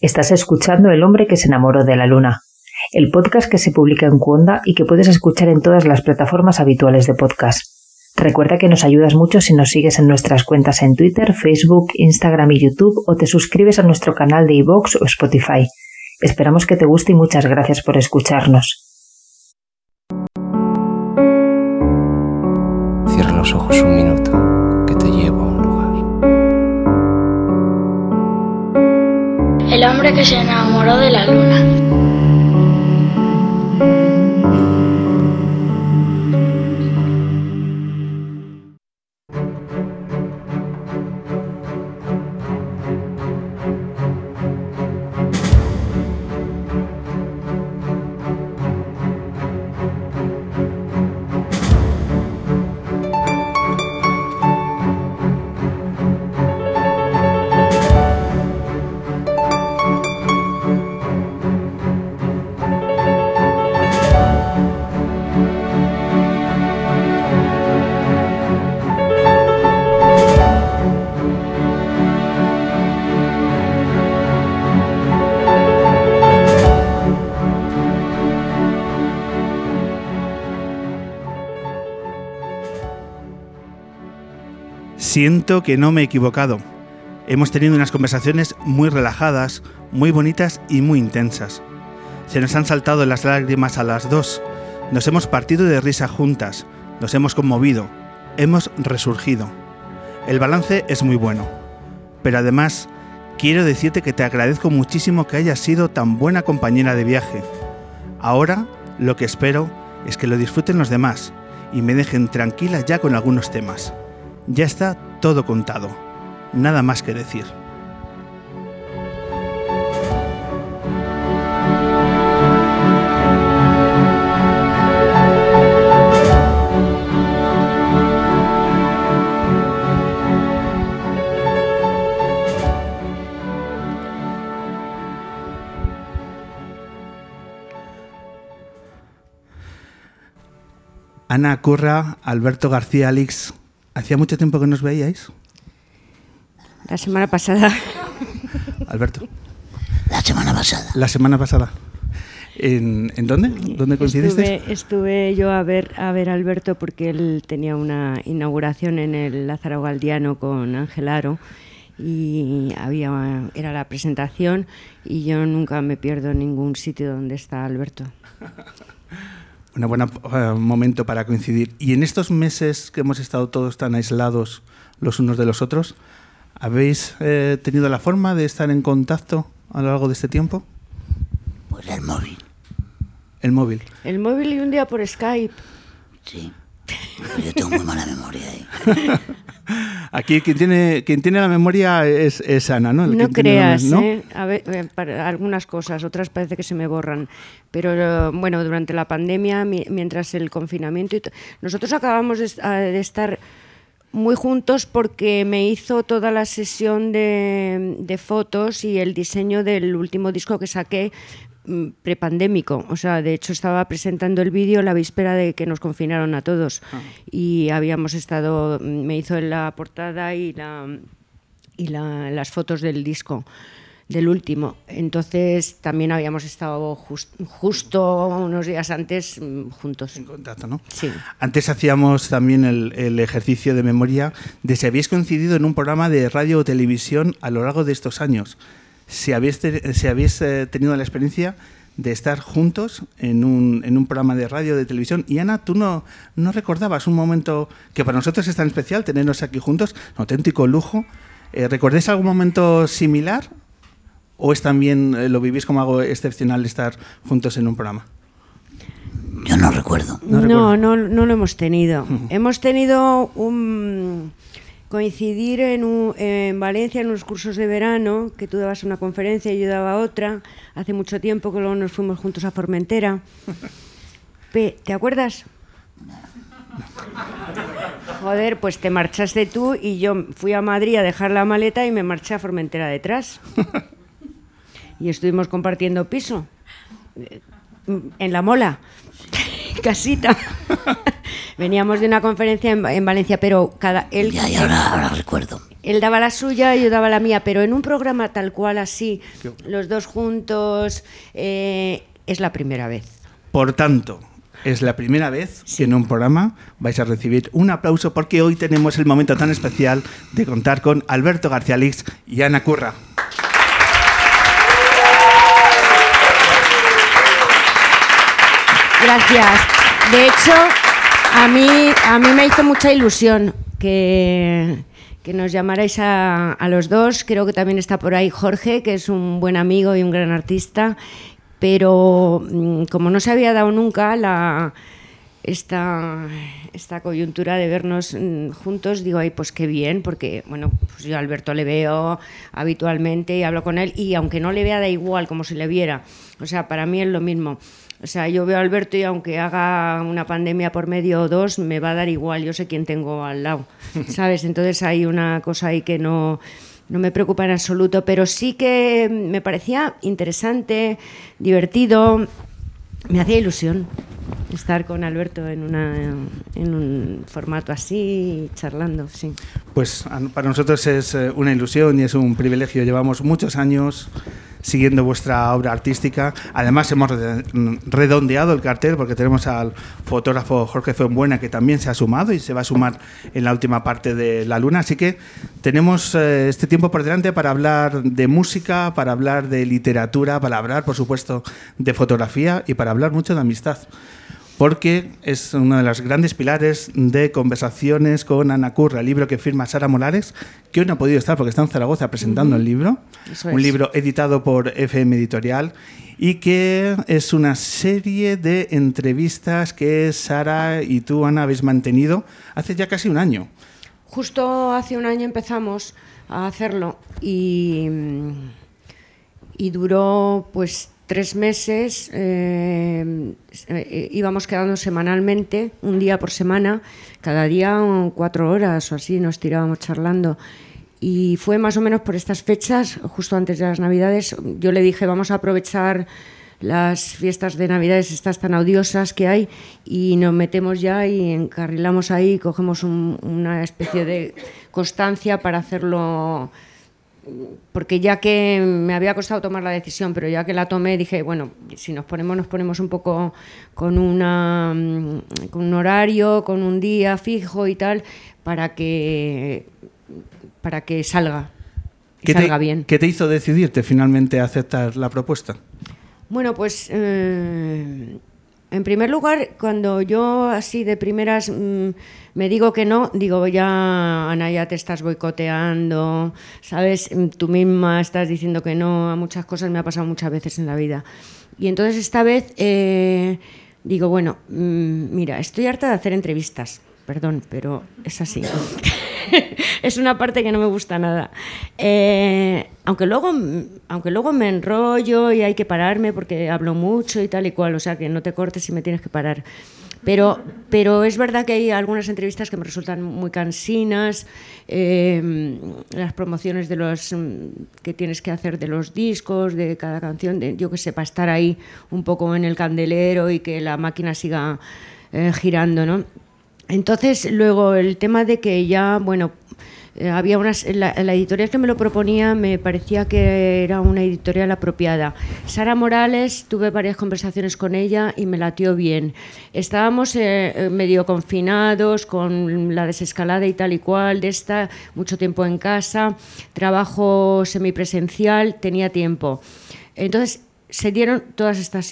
Estás escuchando El hombre que se enamoró de la luna, el podcast que se publica en Cuonda y que puedes escuchar en todas las plataformas habituales de podcast. Recuerda que nos ayudas mucho si nos sigues en nuestras cuentas en Twitter, Facebook, Instagram y YouTube o te suscribes a nuestro canal de iVoox o Spotify. Esperamos que te guste y muchas gracias por escucharnos. Cierra los ojos un minuto, Hombre que se enamoró de la luna. Siento que no me he equivocado. Hemos tenido unas conversaciones muy relajadas, muy bonitas y muy intensas. Se nos han saltado las lágrimas a las dos. Nos hemos partido de risa juntas. Nos hemos conmovido. Hemos resurgido. El balance es muy bueno. Pero además, quiero decirte que te agradezco muchísimo que hayas sido tan buena compañera de viaje. Ahora, lo que espero es que lo disfruten los demás y me dejen tranquila ya con algunos temas. Ya está todo contado. Nada más que decir. Ana Curra, Alberto García Alix, ¿hacía mucho tiempo que nos veíais? La semana pasada. Alberto. La semana pasada. La semana pasada. ¿En, en dónde? ¿Dónde coincidisteis? Estuve, estuve yo a ver, a ver a Alberto porque él tenía una inauguración en el Lázaro Galdiano con Ángel Aro y había, era la presentación y yo nunca me pierdo en ningún sitio donde está Alberto. Un buen momento para coincidir. Y en estos meses que hemos estado todos tan aislados los unos de los otros, ¿habéis eh, tenido la forma de estar en contacto a lo largo de este tiempo? Pues el móvil. El móvil. El móvil y un día por Skype. Sí. Yo tengo muy mala memoria ahí. Aquí quien tiene, quien tiene la memoria es, es Ana, ¿no? El No la- creas, ¿no? ¿eh? A ver, eh, para algunas cosas, otras parece que se me borran. Pero eh, bueno, durante la pandemia, mi- mientras el confinamiento, y nosotros acabamos de, est- de estar muy juntos porque me hizo toda la sesión de, de fotos y el diseño del último disco que saqué prepandémico. O sea, de hecho estaba presentando el vídeo la víspera de que nos confinaron a todos. Y habíamos estado, mm, me hizo la portada y la y la- las fotos del disco del último. Entonces también habíamos estado jus- justo unos días antes mm, juntos. En contacto, ¿no? Sí. Antes hacíamos también el, el ejercicio de memoria de si habéis coincidido en un programa de radio o televisión a lo largo de estos años. Si habéis, te- si habéis eh, tenido la experiencia de estar juntos en un, en un programa de radio de televisión. Y Ana, tú no, no recordabas un momento que para nosotros es tan especial tenernos aquí juntos, un auténtico lujo. Eh, ¿Recordáis algún momento similar? ¿O es también eh, lo vivís como algo excepcional estar juntos en un programa? Yo no recuerdo. No No, recuerdo. no, no, lo hemos tenido. hemos tenido un coincidir en, un- en Valencia en unos cursos de verano, que tú dabas una conferencia y yo daba otra, hace mucho tiempo que luego nos fuimos juntos a Formentera. Pe- ¿Te acuerdas? Joder, pues te marchaste tú y yo fui a Madrid a dejar la maleta y me marché a Formentera detrás. y estuvimos compartiendo piso eh, en la mola, casita. Veníamos de una conferencia en, en Valencia, pero cada él Ya, y ahora, ahora recuerdo. Él daba la suya y yo daba la mía, pero en un programa tal cual así, los dos juntos, eh, es la primera vez. Por tanto, es la primera vez que en un programa vais a recibir un aplauso porque hoy tenemos el momento tan especial de contar con Alberto García Lix y Ana Curra. Gracias. De hecho, a mí, a mí me hizo mucha ilusión que, que nos llamarais a, los dos. Creo que también está por ahí Jorge, que es un buen amigo y un gran artista. Pero mm, como no se había dado nunca la, esta, esta coyuntura de vernos mm, juntos, digo, ay, pues qué bien, porque bueno, pues yo a Alberto le veo habitualmente y hablo con él, y aunque no le vea, da igual como si le viera. O sea, para mí es lo mismo. O sea, yo veo a Alberto y aunque haga una pandemia por medio o dos, me va a dar igual, yo sé quién tengo al lado, ¿sabes? Entonces hay una cosa ahí que no, no me preocupa en absoluto, pero sí que me parecía interesante, divertido, me hacía ilusión estar con Alberto en, una, en un formato así, charlando, sí. Pues para nosotros es eh, una ilusión y es un privilegio. Llevamos muchos años siguiendo vuestra obra artística. Además hemos re- redondeado el cartel porque tenemos al fotógrafo Jorge Fuenbuena que también se ha sumado y se va a sumar en la última parte de La Luna. Así que tenemos eh, este tiempo por delante para hablar de música, para hablar de literatura, para hablar, por supuesto, de fotografía y para hablar mucho de amistad porque es uno de los grandes pilares de conversaciones con Ana Curra, el libro que firma Sara Morales, que hoy no ha podido estar porque está en Zaragoza presentando el libro, Eso un es. libro editado por FM Editorial y que es una serie de entrevistas que Sara y tú, Ana, habéis mantenido hace ya casi un año. Justo hace un año empezamos a hacerlo y, y duró pues tres meses. eh, eh, íbamos quedando semanalmente, un día por semana, cada día cuatro horas o así nos tirábamos charlando. Y fue más o menos por estas fechas, justo antes de las Navidades, yo le dije, vamos a aprovechar las fiestas de Navidades, estas tan odiosas que hay, y nos metemos ya y encarrilamos ahí, cogemos un- una especie de constancia para hacerlo, porque ya que me había costado tomar la decisión, pero ya que la tomé dije, bueno, si nos ponemos, nos ponemos un poco con, una, mm, con un horario, con un día fijo y tal, para que, para que salga, y ¿Qué te, salga bien. ¿Qué te hizo decidirte finalmente a aceptar la propuesta? Bueno, pues eh, en primer lugar, cuando yo así de primeras mm, me digo que no, digo ya, Ana, ya te estás boicoteando, ¿sabes? Mm, Tú misma estás diciendo que no a muchas cosas, me ha pasado muchas veces en la vida. Y entonces esta vez eh, digo, bueno, mm, mira, estoy harta de hacer entrevistas, perdón, pero es así. es una parte que no me gusta nada. Eh, aunque, luego, aunque luego me enrollo y hay que pararme porque hablo mucho y tal y cual, o sea que no te cortes y me tienes que parar. Pero, pero es verdad que hay algunas entrevistas que me resultan muy cansinas, eh, las promociones de los mm, que tienes que hacer de los discos, de cada canción, de, yo que sé, para estar ahí un poco en el candelero y que la máquina siga eh, girando, ¿no? Entonces, luego el tema de que ya, bueno, eh, había unas, la, la editorial que me lo proponía me parecía que era una editorial apropiada. Sara Morales, tuve varias conversaciones con ella y me latió bien. Estábamos eh, eh, medio confinados con la desescalada y tal y cual de esta, mucho tiempo en casa, trabajo semipresencial, tenía tiempo. Entonces, se dieron todas estas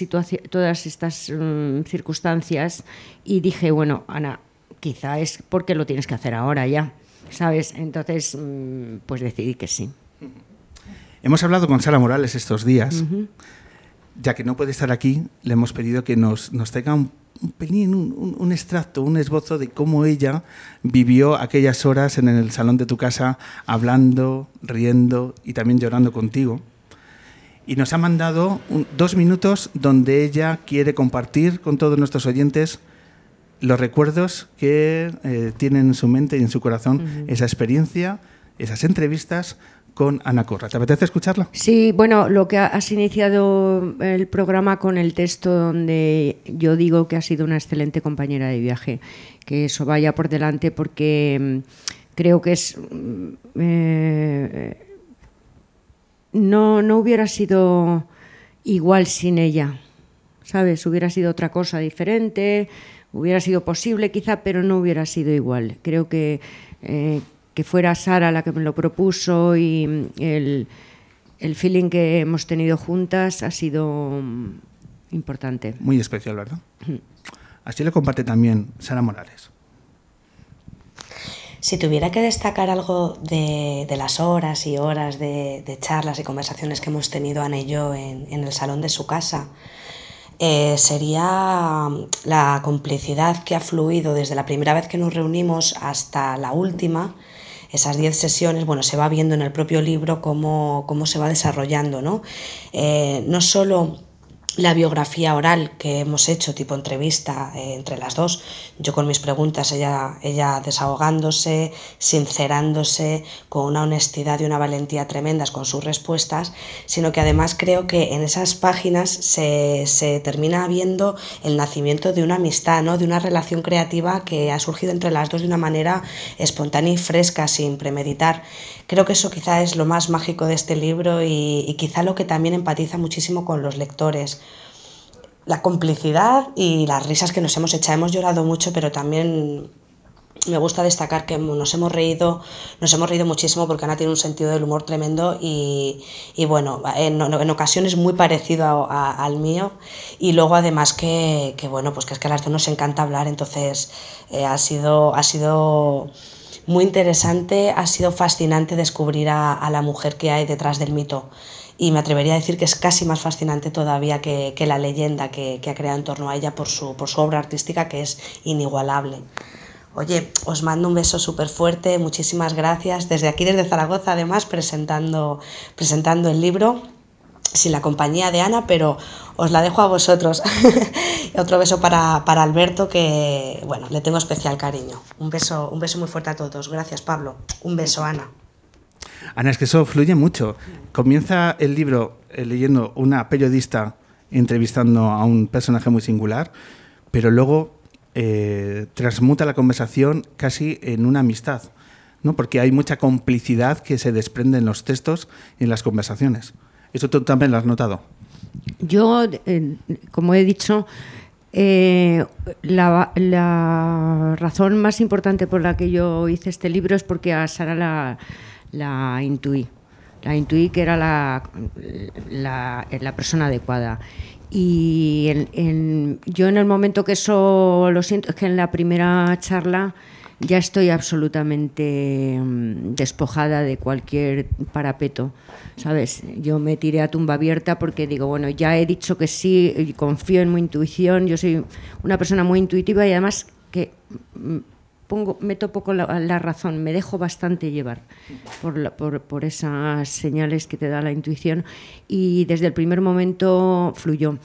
todas estas mm, circunstancias y dije, bueno, Ana, quizá es porque lo tienes que hacer ahora ya, ¿sabes? Entonces, mm, pues decidí que sí. Hemos hablado con Sara Morales estos días. Ya que no puede estar aquí, le hemos pedido que nos, nos traiga un, un pelín, un- un extracto, un esbozo de cómo ella vivió aquellas horas en el salón de tu casa, hablando, riendo y también llorando contigo. Y nos ha mandado un- dos minutos donde ella quiere compartir con todos nuestros oyentes los recuerdos que eh, tienen en su mente y en su corazón esa experiencia, esas entrevistas con Ana Corra. ¿Te apetece escucharla? Sí, bueno, lo que ha- has iniciado el programa con el texto donde yo digo que ha sido una excelente compañera de viaje, que eso vaya por delante porque mm, creo que es... mm, eh, no, no hubiera sido igual sin ella, ¿sabes? Hubiera sido otra cosa diferente, hubiera sido posible quizá, pero no hubiera sido igual. Creo que, eh, que fuera Sara la que me lo propuso y mm, el, el feeling que hemos tenido juntas ha sido mm, importante. Muy especial, ¿verdad? Así lo comparte también Sara Morales. Si tuviera que destacar algo de, de las horas y horas de, de charlas y conversaciones que hemos tenido Ana y yo en, en el salón de su casa, eh, sería la complicidad que ha fluido desde la primera vez que nos reunimos hasta la última. Esas diez sesiones, bueno, se va viendo en el propio libro cómo, cómo se va desarrollando, ¿no? Eh, no solo la biografía oral que hemos hecho, tipo entrevista eh, entre las dos, yo con mis preguntas, ella, ella desahogándose, sincerándose, con una honestidad y una valentía tremendas con sus respuestas, sino que además creo que en esas páginas se, se termina viendo el nacimiento de una amistad, ¿no? de una relación creativa que ha surgido entre las dos de una manera espontánea y fresca, sin premeditar. Creo que eso quizá es lo más mágico de este libro y, y quizá lo que también empatiza muchísimo con los lectores la complicidad y las risas que nos hemos echado. Hemos llorado mucho, pero también me gusta destacar que nos hemos reído, nos hemos reído muchísimo porque Ana tiene un sentido del humor tremendo y, y bueno, en, ocasiones muy parecido al mío y luego además que, que, bueno, pues que es que a las dos nos encanta hablar, entonces eh, ha sido, ha sido muy interesante, ha sido fascinante descubrir a la mujer que hay detrás del mito y me atrevería a decir que es casi más fascinante todavía que, que la leyenda que, que, ha creado en torno a ella por su, por su obra artística que es inigualable. Oye, os mando un beso súper fuerte, muchísimas gracias. Desde aquí, desde Zaragoza, además, presentando, presentando el libro, sin la compañía de Ana, pero os la dejo a vosotros. Otro beso para, para, Alberto, que, bueno, le tengo especial cariño. Un beso, un beso muy fuerte a todos. Gracias, Pablo. Un beso, Ana. Ana, es que eso fluye mucho. Comienza el libro eh, leyendo una periodista entrevistando a un personaje muy singular, pero luego eh, transmuta la conversación casi en una amistad, ¿no? porque hay mucha complicidad que se desprende en los textos y en las conversaciones. ¿Eso tú también lo has notado? Yo, como he dicho, eh, la, razón más importante por la que yo hice este libro es porque a Sara la, la intuí. La intuí que era la, la, persona adecuada. Y en, en, yo en el momento que eso lo siento, es que en la primera charla ya estoy absolutamente um, despojada de cualquier parapeto, ¿sabes? Yo me tiré a tumba abierta porque digo, bueno, ya he dicho que sí, confío en mi intuición, yo soy una persona muy intuitiva y además que pongo, me topo con la, razón, me dejo bastante llevar por, por, por, esas señales que te da la intuición y desde el primer momento fluyó.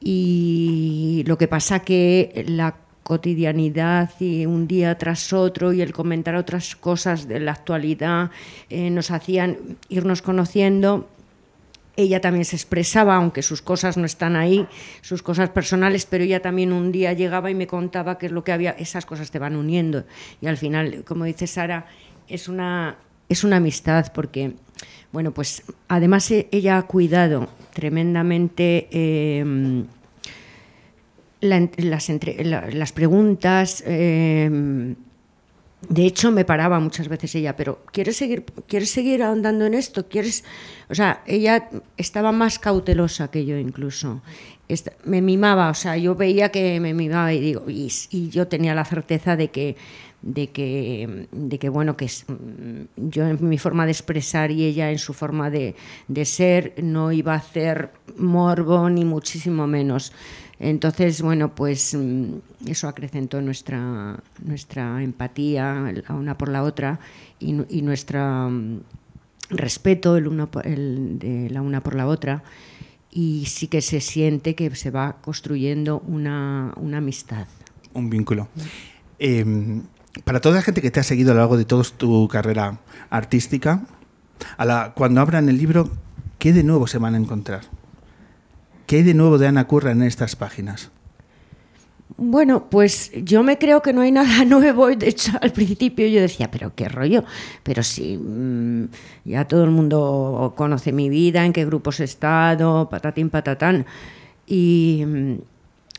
Y lo que pasa que la cotidianidad y un día tras otro y el comentar otras cosas de la actualidad eh, nos hacían irnos conociendo ella también se expresaba, aunque sus cosas no están ahí, sus cosas personales, pero ella también un día llegaba y me contaba qué es lo que había, esas cosas te van uniendo. Y al final, como dice Sara, es una, es una amistad porque, bueno, pues además ella ha cuidado tremendamente... La, las, preguntas. Eh, de hecho, me paraba muchas veces ella, pero ¿quieres seguir, ¿quieres seguir ahondando en esto? ¿Quieres? O sea, ella estaba más cautelosa que yo incluso. Me mimaba, o sea, yo veía que me mimaba y digo, y, yo tenía la certeza de que de que, de que bueno, que es, yo en mi forma de expresar y ella en su forma de, de ser no iba a hacer morbo ni muchísimo menos. Entonces, bueno, pues eso acrecentó nuestra, nuestra empatía la una por la otra y, nuestro respeto el uno el, de la una por la otra y sí que se siente que se va construyendo una, una amistad. Un vínculo. Eh, para toda la gente que te ha seguido a lo largo de toda tu carrera artística, a la, cuando abran el libro, ¿qué de nuevo se van a encontrar? ¿Qué hay de nuevo de Ana Curra en estas páginas? Bueno, pues yo me creo que no hay nada nuevo. De hecho, al principio yo decía, pero qué rollo. Pero sí, mm, ya todo el mundo conoce mi vida, en qué grupos he estado, patatín, patatán. Y, mm,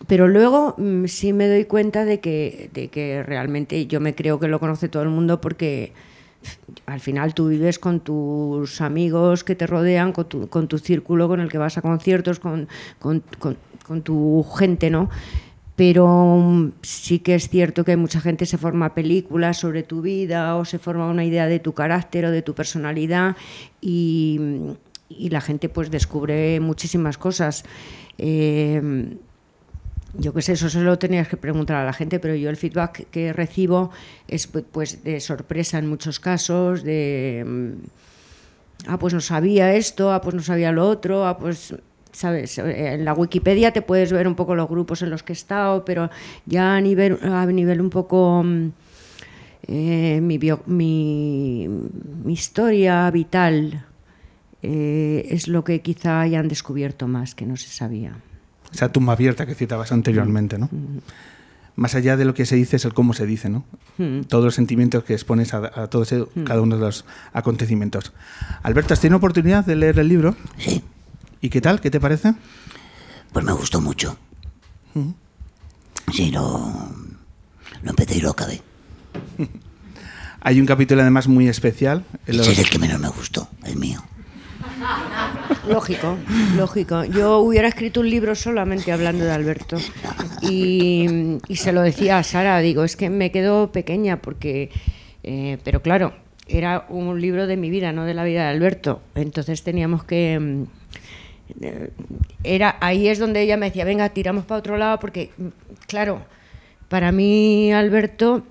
pero luego mm, sí me doy cuenta de que, de que realmente yo me creo que lo conoce todo el mundo porque al final tú vives con tus amigos que te rodean, con tu, con tu círculo con el que vas a conciertos, con, con, tu gente, ¿no? pero mm, sí que es cierto que mucha gente se forma películas sobre tu vida o se forma una idea de tu carácter o de tu personalidad y, y la gente pues descubre muchísimas cosas. Eh, yo qué sé, eso se lo tenías que preguntar a la gente, pero yo el feedback que recibo es pues de sorpresa en muchos casos, de mm, ah, pues no sabía esto, ah, pues no sabía lo otro, ah, pues sabes, en la Wikipedia te puedes ver un poco los grupos en los que he estado, pero ya a nivel a nivel un poco mm, eh, mi, mi, mi, historia vital eh, es lo que quizá hayan descubierto más que no se sabía esa tumba abierta que citabas anteriormente, ¿no? Más allá de lo que se dice es el cómo se dice, ¿no? Todos los sentimientos que expones a, a todos cada uno de los acontecimientos. Alberto, ¿has tenido oportunidad de leer el libro? Sí. ¿Y qué tal? ¿Qué te parece? Pues me gustó mucho. Sí, lo, lo empecé y lo acabé. Hay un capítulo además muy especial. Ese es el que menos me gustó, el mío. Lógico, lógico. Yo hubiera escrito un libro solamente hablando de Alberto. Y, se lo decía a Sara, digo, es que me quedo pequeña porque, eh, pero claro, era un libro de mi vida, no de la vida de Alberto. Entonces teníamos que... Mm, era, ahí es donde ella me decía, venga, tiramos para otro lado, porque, claro, para mí Alberto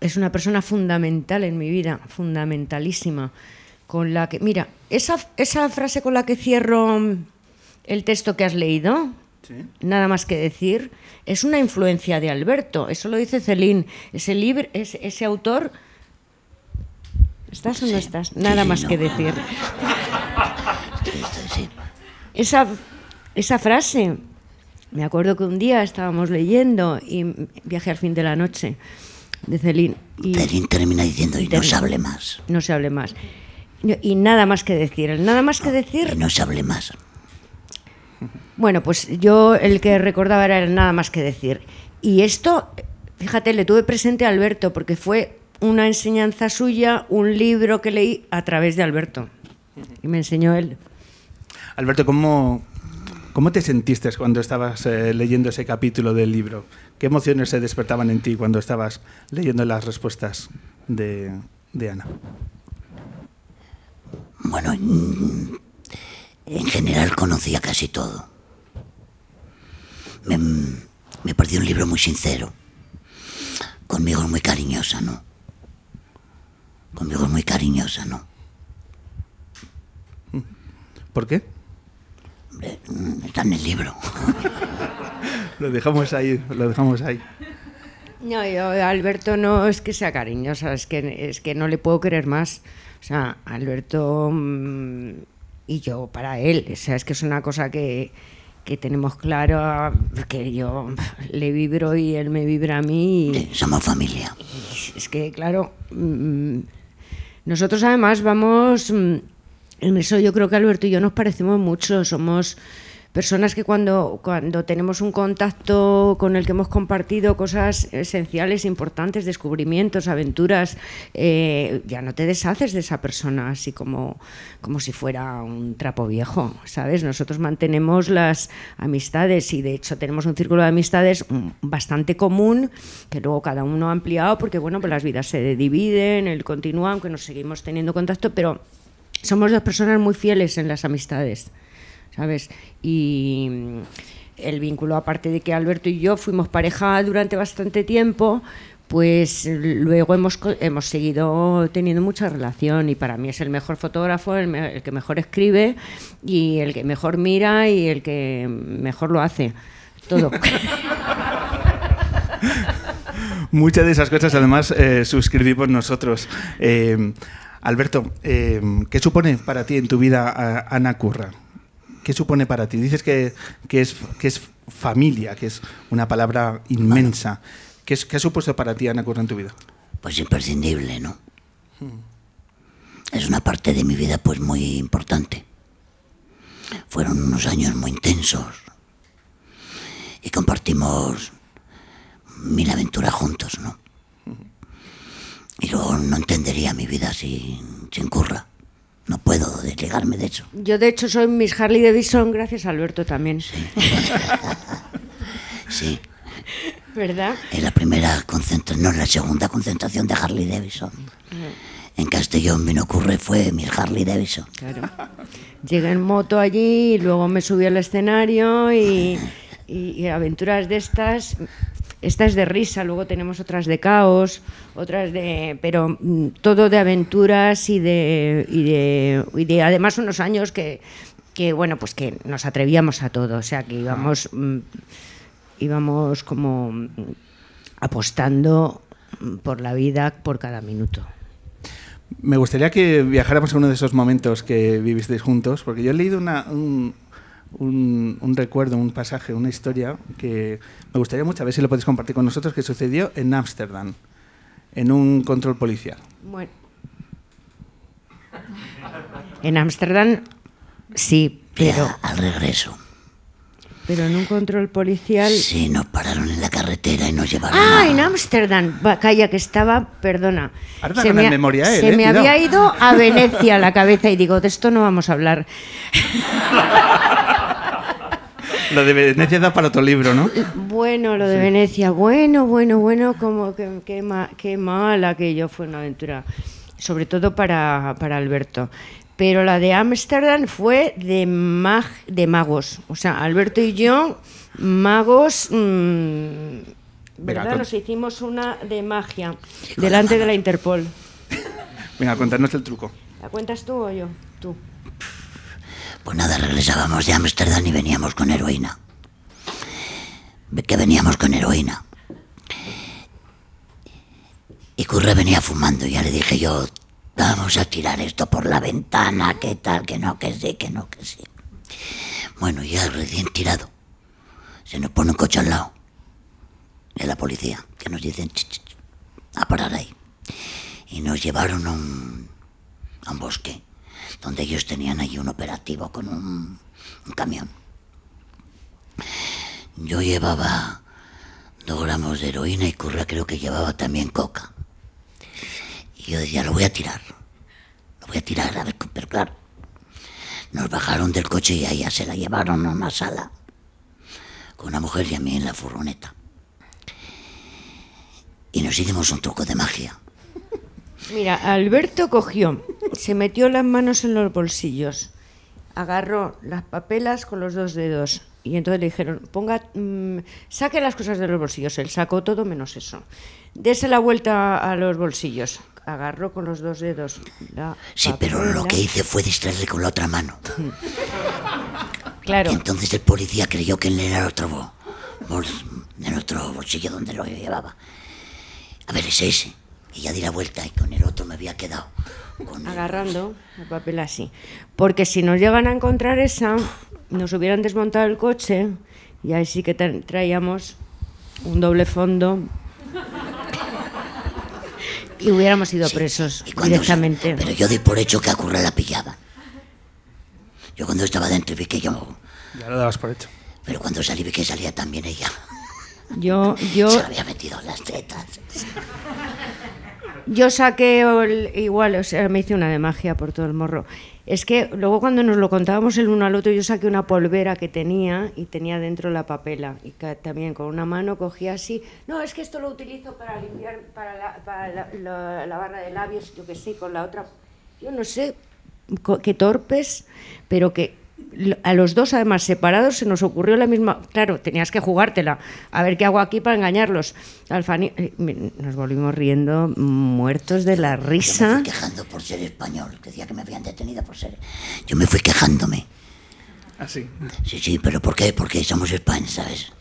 es una persona fundamental en mi vida, fundamentalísima con la que... Mira, esa, esa frase con la que cierro el texto que has leído, nada más que decir, es una influencia de Alberto, eso lo dice Celín. Ese, libro, ese, ese autor... ¿Estás o no estás? Nada más que decir. Esa, esa frase, me acuerdo que un día estábamos leyendo y viaje al fin de la noche de Celín. Y Celín termina diciendo y no se hable más. No se hable más. Y nada más que decir. nada más que decir. Que no se hable más. Bueno, pues yo el que recordaba era el nada más que decir. Y esto, fíjate, le tuve presente a Alberto porque fue una enseñanza suya, un libro que leí a través de Alberto. Y me enseñó él. Alberto, ¿cómo, cómo te sentiste cuando estabas eh, leyendo ese capítulo del libro? ¿Qué emociones se despertaban en ti cuando estabas leyendo las respuestas de, de Ana? Bueno, en general conocía casi todo. Me, me pareció un libro muy sincero. Conmigo es muy cariñosa, ¿no? Conmigo es muy cariñosa, ¿no? ¿Por qué? está en el libro. lo dejamos ahí, lo dejamos ahí. No, yo, Alberto no es que sea cariñosa, es que, es que no le puedo querer más. O sea, Alberto mm, y yo para él. O sea, es que es una cosa que, que tenemos claro, que yo le vibro y él me vibra a mí. somos familia. Es que, claro, mm, nosotros además vamos, mm, en eso yo creo que Alberto y yo nos parecemos mucho, somos personas que cuando, cuando tenemos un contacto con el que hemos compartido cosas esenciales, importantes, descubrimientos, aventuras, eh, ya no te deshaces de esa persona así como, como si fuera un trapo viejo, ¿sabes? Nosotros mantenemos las amistades y de hecho tenemos un círculo de amistades bastante común que luego cada uno ha ampliado porque bueno, pues las vidas se dividen, él continúa, aunque nos seguimos teniendo contacto, pero somos dos personas muy fieles en las amistades. ¿Sabes? Y mm, el vínculo, aparte de que Alberto y yo fuimos pareja durante bastante tiempo, pues luego hemos, hemos seguido teniendo mucha relación y para mí es el mejor fotógrafo, el, que mejor escribe y el que mejor mira y el que mejor lo hace. Todo. Muchas de esas cosas además eh, suscribimos nosotros. Eh, Alberto, eh, ¿qué supone para ti en tu vida Ana Curra? ¿Qué supone para ti? Dices que, que, es, que es familia, que es una palabra inmensa. ¿Qué, es- qué ha supuesto para ti Ana Curra en tu vida? Pues imprescindible, ¿no? Es una parte de mi vida pues muy importante. Fueron unos años muy intensos y compartimos mil aventuras juntos, ¿no? Y luego no entendería mi vida sin, sin curra. No puedo desligarme de eso. Yo, de hecho, soy Miss Harley Davidson gracias a Alberto también. Sí, ¿Verdad? es la primera concentración, no, la segunda concentración de Harley Davidson. En Castellón vino ocurre fue mi Harley Davidson. Claro. Llegué en moto allí y luego me subí al escenario y, y- y aventuras de estas. Esta es de risa, luego tenemos otras de caos, otras de. Pero mm, todo de aventuras y de. Y de, y de además unos años que, que, bueno, pues que nos atrevíamos a todo. O sea, que íbamos. mm, íbamos como mm, apostando por la vida por cada minuto. Me gustaría que viajáramos a uno de esos momentos que vivisteis juntos, porque yo he leído una- un, un- un recuerdo, un pasaje, una historia que me gustaría mucho, a ver si lo podéis compartir con nosotros, que sucedió en Ámsterdam, en un control policial. Bueno. En Ámsterdam sí, pero, Ya al regreso. pero en un control policial. Sí, nos pararon en la carretera y nos llevaron Ah, a- en Ámsterdam. Calla, que estaba, perdona. Ahora está con la ha- memoria él, se eh, me había ido a Venecia la cabeza y digo, de esto no vamos a hablar. Lo de Venecia da para otro libro, ¿no? Bueno, lo de Venecia, bueno, bueno, bueno, como que, que, ma- qué mal aquello fue una aventura, sobre todo para, para Alberto. Pero la de Ámsterdam fue de, mag, de magos, o sea, Alberto y yo, magos, mm, Venga, ¿verdad? Nos hicimos una de magia delante la de la Interpol. Venga, contarnos el truco. ¿La cuentas tú o yo? Tú. Pues nada, regresábamos de Ámsterdam y veníamos con heroína. Que veníamos con heroína. Y Curre venía fumando. y Ya le dije yo, vamos a tirar esto por la ventana, que tal, que no, que sí, que no, que sí. Bueno, ya recién tirado. Se nos pone un coche al lado. De la policía, que nos dicen, "Ch, a parar ahí. Y nos llevaron a un bosque, donde ellos tenían allí un operativo con un, camión. Yo llevaba dos gramos de heroína y Curra creo que llevaba también coca. Y yo decía, lo voy a tirar. Lo voy a tirar, a ver, pero claro. Nos bajaron del coche y a se la llevaron a una sala. Con una mujer y a mí en la furgoneta. Y nos hicimos un truco de magia. Mira, Alberto cogió, se metió las manos en los bolsillos, agarró las papelas con los dos dedos y entonces le dijeron, ponga, mm, saque las cosas de los bolsillos. Él sacó todo menos eso. Dese la vuelta a los bolsillos. Agarró con los dos dedos la Sí, pero lo que hice fue distraerle con la otra mano. Claro, Y entonces el policía creyó que él era el otro el otro bolsillo donde lo llevaba. A ver, es ese. Y ya di la vuelta y con el otro me había quedado. Con agarrando el papel así. Porque si nos llegan a encontrar esa, nos hubieran desmontado el coche y ahí sí que tra- traíamos un doble fondo y hubiéramos ido Sí, presos y cuando se- directamente. pero yo di por hecho que a Curra la pillaban. Yo cuando estaba dentro vi que yo... Ya lo dabas por hecho. Pero cuando salí vi que salía también ella. Yo, yo, Se había metido en las tetas. Yo saqué el- igual, o sea, me hice una de magia por todo el morro. Es que luego cuando nos lo contábamos el uno al otro, yo saqué una polvera que tenía y tenía dentro la papela. Y ca- también con una mano cogía así. No, es que esto lo utilizo para limpiar, para la, barra de labios, yo que sé, con la otra. Yo no sé qué torpes, pero que a los dos además separados se nos ocurrió la misma. Claro, tenías que jugártela. A ver qué hago aquí para engañarlos. Alfani, eh, nos volvimos riendo muertos de la Yo me risa. fui quejando por ser español, que decía que me habían detenido por ser... Yo me fui quejándome. Así. Sí, sí, pero ¿por qué? Porque somos España, ¿sabes?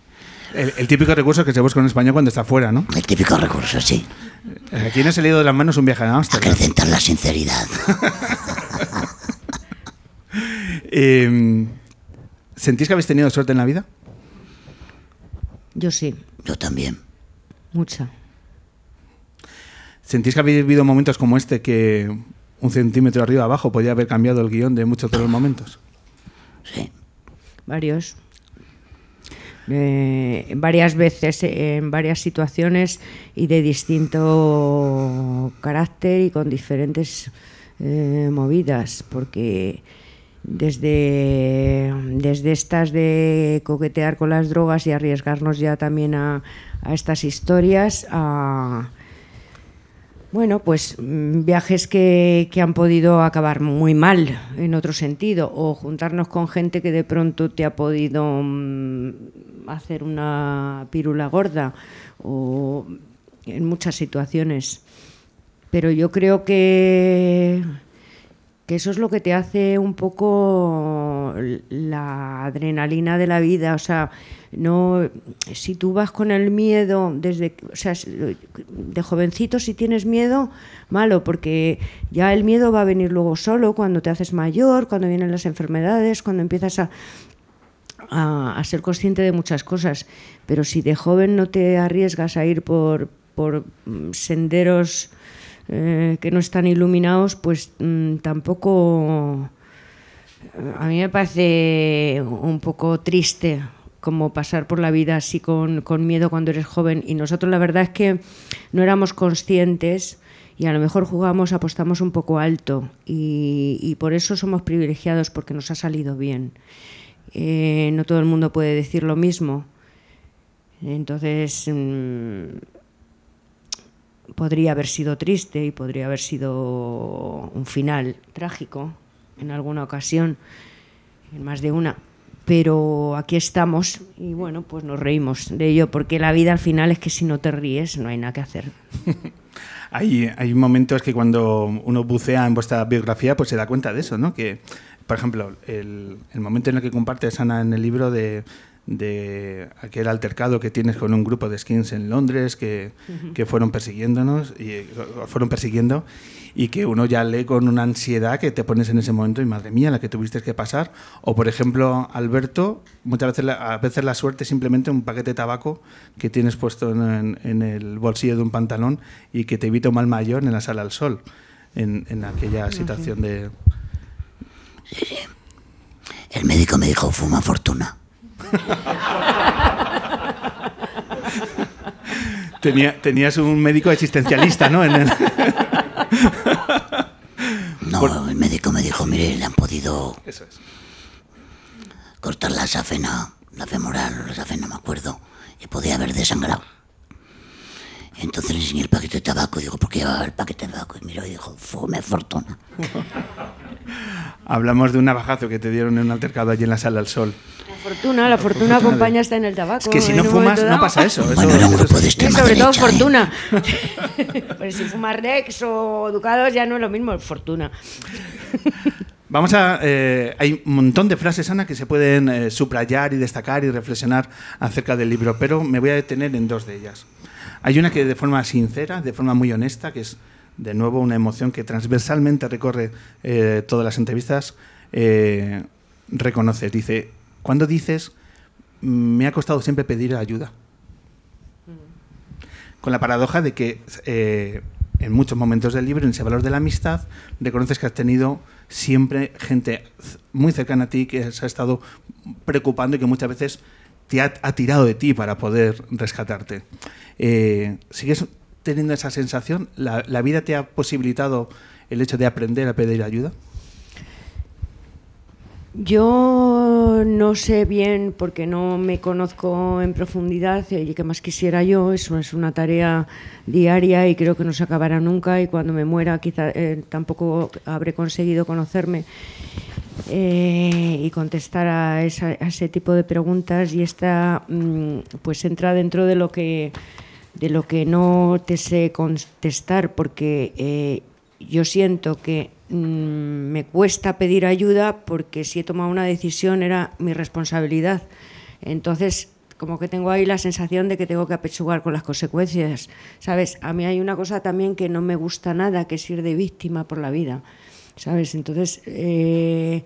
El, el típico recurso que se busca en España cuando está fuera, ¿no? El típico recurso, sí. Aquí no se le ha ido de las manos un viaje a Ámsterdam. Acrecentar la sinceridad. Eh, ¿Sentís que habéis tenido suerte en la vida? Yo sí, Yo también. mucha. ¿Sentís que habéis vivido momentos como este que un centímetro arriba o abajo podía haber cambiado el guion de muchos de los momentos? Sí. varios. Eh, varias veces, eh, en varias situaciones y de distinto carácter y con diferentes eh, movidas, porque desde, desde estas de coquetear con las drogas y arriesgarnos ya también a, estas historias, a, bueno, pues mm, viajes que, que han podido acabar muy mal en otro sentido, o juntarnos con gente que de pronto te ha podido mm, hacer una pírula gorda, o en muchas situaciones. Pero yo creo que, que eso es lo que te hace un poco la adrenalina de la vida. O sea, no, si tú vas con el miedo desde, o sea, de jovencito si tienes miedo, malo, porque ya el miedo va a venir luego solo cuando te haces mayor, cuando vienen las enfermedades, cuando empiezas a, a, ser consciente de muchas cosas. Pero si de joven no te arriesgas a ir por, por mm, senderos eh, que no están iluminados, pues mm, tampoco... A mí me parece un poco triste como pasar por la vida así con, con, miedo cuando eres joven y nosotros la verdad es que no éramos conscientes y a lo mejor jugamos, apostamos un poco alto y, y por eso somos privilegiados porque nos ha salido bien. Eh, no todo el mundo puede decir lo mismo. Entonces, mmm, podría haber sido triste y podría haber sido un final trágico en alguna ocasión, en más de una. Pero aquí estamos y bueno, pues nos reímos de ello, porque la vida al final es que si no te ríes no hay nada que hacer. hay, hay momentos que cuando uno bucea en vuestra biografía, pues se da cuenta de eso, ¿no? Que, por ejemplo, el, el momento en el que compartes, Ana, en el libro de, de aquel altercado que tienes con un grupo de skins en Londres que, uh -huh. que fueron persiguiéndonos y fueron persiguiendo y que uno ya lee con una ansiedad que te pones en ese momento y madre mía la que tuviste que pasar o por ejemplo Alberto muchas veces la, a veces la suerte es simplemente un paquete de tabaco que tienes puesto en, en, el bolsillo de un pantalón y que te evita un mal mayor en la sala al sol en, en aquella situación uh -huh. de sí, sí. el médico me dijo fuma fortuna Tenía, tenías un médico existencialista, ¿no? En el... no, Por... el médico me dijo, mire, le han podido Eso es. cortar la safena, la femoral, la safena, no me acuerdo, y podía haber desangrado. Entonces le enseñé el paquete de tabaco, digo, ¿por qué llevaba el paquete de tabaco? Y miró y dijo, fume fortuna. Hablamos de un navajazo que te dieron en un altercado allí en la sala al sol. La fortuna, la fortuna acompaña hasta en el tabaco. Es que si no fumas, no pasa eso. eso bueno, era un grupo de Y extrema sobre todo derecha, ¿eh? fortuna. Pero si fumas Rex o Ducados ya no es lo mismo, es fortuna. Vamos a. Eh, hay un montón de frases, Ana, que se pueden eh, subrayar y destacar y reflexionar acerca del libro, pero me voy a detener en dos de ellas. Hay una que de forma sincera, de forma muy honesta, que es de nuevo una emoción que transversalmente recorre eh, todas las entrevistas, eh, reconoces. Dice, cuando dices, me ha costado siempre pedir ayuda. Con la paradoja de que eh, en muchos momentos del libro, en ese valor de la amistad, reconoces que has tenido siempre gente muy cercana a ti que se ha estado preocupando y que muchas veces te ha, tirado de ti para poder rescatarte. Eh, ¿Sigues teniendo esa sensación? ¿La, ¿La, vida te ha posibilitado el hecho de aprender a pedir ayuda? Yo no sé bien porque no me conozco en profundidad y que más quisiera yo, eso es una tarea diaria y creo que no se acabará nunca y cuando me muera quizá eh, tampoco habré conseguido conocerme eh, y contestar a, esa, ese tipo de preguntas y esta mmm, pues entra dentro de lo que de lo que no te sé contestar porque eh, yo siento que mmm, me cuesta pedir ayuda porque si he tomado una decisión era mi responsabilidad. Entonces como que tengo ahí la sensación de que tengo que apechugar con las consecuencias sabes a mí hay una cosa también que no me gusta nada que es ir de víctima por la vida ¿sabes? Entonces, eh,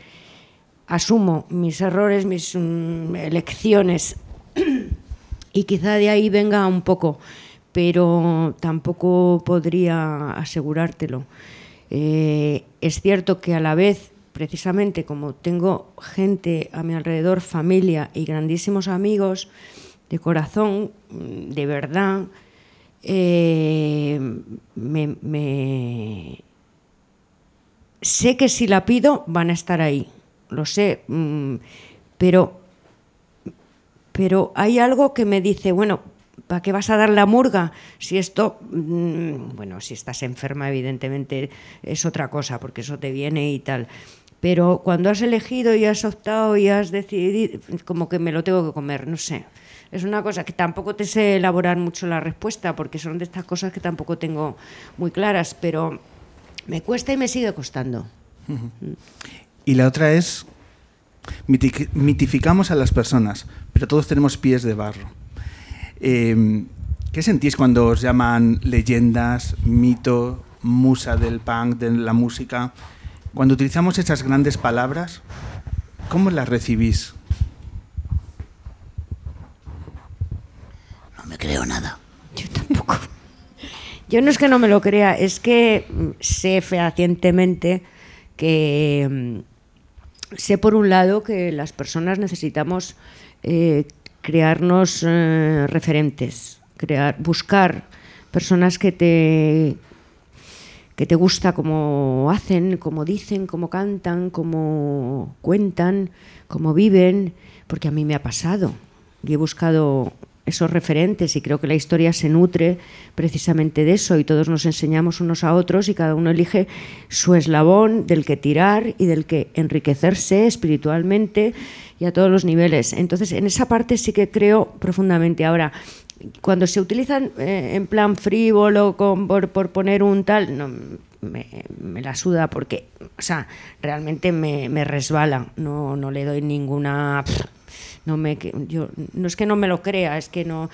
asumo mis errores, mis mm, elecciones y quizá de ahí venga un poco, pero tampoco podría asegurártelo. Eh, es cierto que a la vez, precisamente como tengo gente a mi alrededor, familia y grandísimos amigos de corazón, mm, de verdad, eh, me, sé que si la pido van a estar ahí, lo sé, mm, pero, pero hay algo que me dice, bueno, ¿para qué vas a dar la murga? Si esto, mm, bueno, si estás enferma, evidentemente es otra cosa, porque eso te viene y tal. Pero cuando has elegido y has optado y has decidido, como que me lo tengo que comer, no sé. Es una cosa que tampoco te sé elaborar mucho la respuesta, porque son de estas cosas que tampoco tengo muy claras, pero me cuesta y me sigue costando. Y la otra es, mitificamos a las personas, pero todos tenemos pies de barro. Em, ¿Qué sentís cuando os llaman leyendas, mito, musa del punk, de la música? Cuando utilizamos esas grandes palabras, ¿cómo las recibís? No me creo nada. Yo tampoco. Yo no es que no me lo crea, es que mm, sé fehacientemente que mm, sé por un lado que las personas necesitamos eh, crearnos eh, referentes, crear, buscar personas que te que te gusta cómo hacen, cómo dicen, cómo cantan, cómo cuentan, cómo viven, porque a mí me ha pasado. Y he buscado esos referentes y creo que la historia se nutre precisamente de eso y todos nos enseñamos unos a otros y cada uno elige su eslabón del que tirar y del que enriquecerse espiritualmente y a todos los niveles. Entonces, en esa parte sí que creo profundamente. Ahora, cuando se utilizan eh, en plan frívolo por, por, poner un tal, me, la suda porque, o sea, realmente me, me resbala, no, no le doy ninguna no me yo no es que no me lo crea, es que no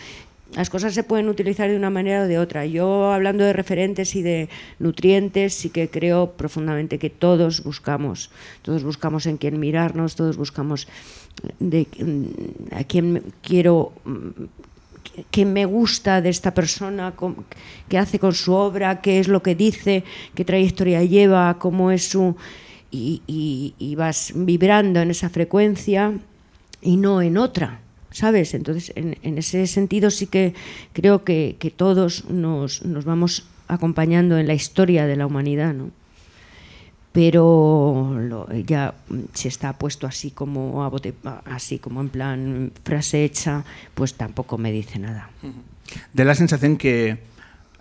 las cosas se pueden utilizar de una manera o de otra. Yo hablando de referentes y de nutrientes, sí que creo profundamente que todos buscamos, todos buscamos en quién mirarnos, todos buscamos de a quién quiero qué me gusta de esta persona, qué hace con su obra, qué es lo que dice, qué trayectoria lleva, cómo es su... Y vas vibrando en esa frecuencia y no en otra, ¿sabes? Entonces, en, en ese sentido sí que creo que, que todos nos, nos, vamos acompañando en la historia de la humanidad, ¿no? Pero lo, ya si está puesto así como a bote, así como en plan frase hecha, pues tampoco me dice nada. De la sensación que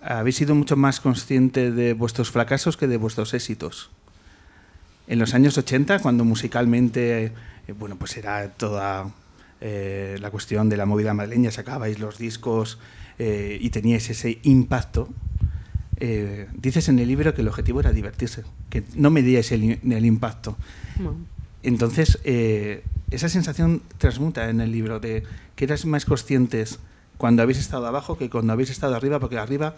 habéis sido mucho más consciente de vuestros fracasos que de vuestros éxitos. En los años 80, cuando musicalmente eh, bueno, pues era toda eh, la cuestión de la movida madrileña, sacabais los discos eh, y teníais ese impacto. dices en el libro que el objetivo era divertirse, que no medíais el, el impacto. Entonces, esa sensación transmuta en el libro de que eras más conscientes cuando habéis estado abajo que cuando habéis estado arriba, porque arriba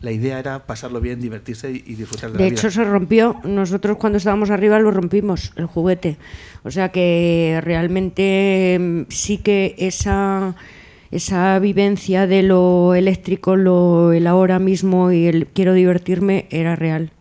la idea era pasarlo bien, divertirse y, disfrutar de, de la vida. De hecho, se rompió. Nosotros cuando estábamos arriba lo rompimos, el juguete. O sea que realmente mm, sí que esa, esa vivencia de lo eléctrico, lo, el ahora mismo y el quiero divertirme era real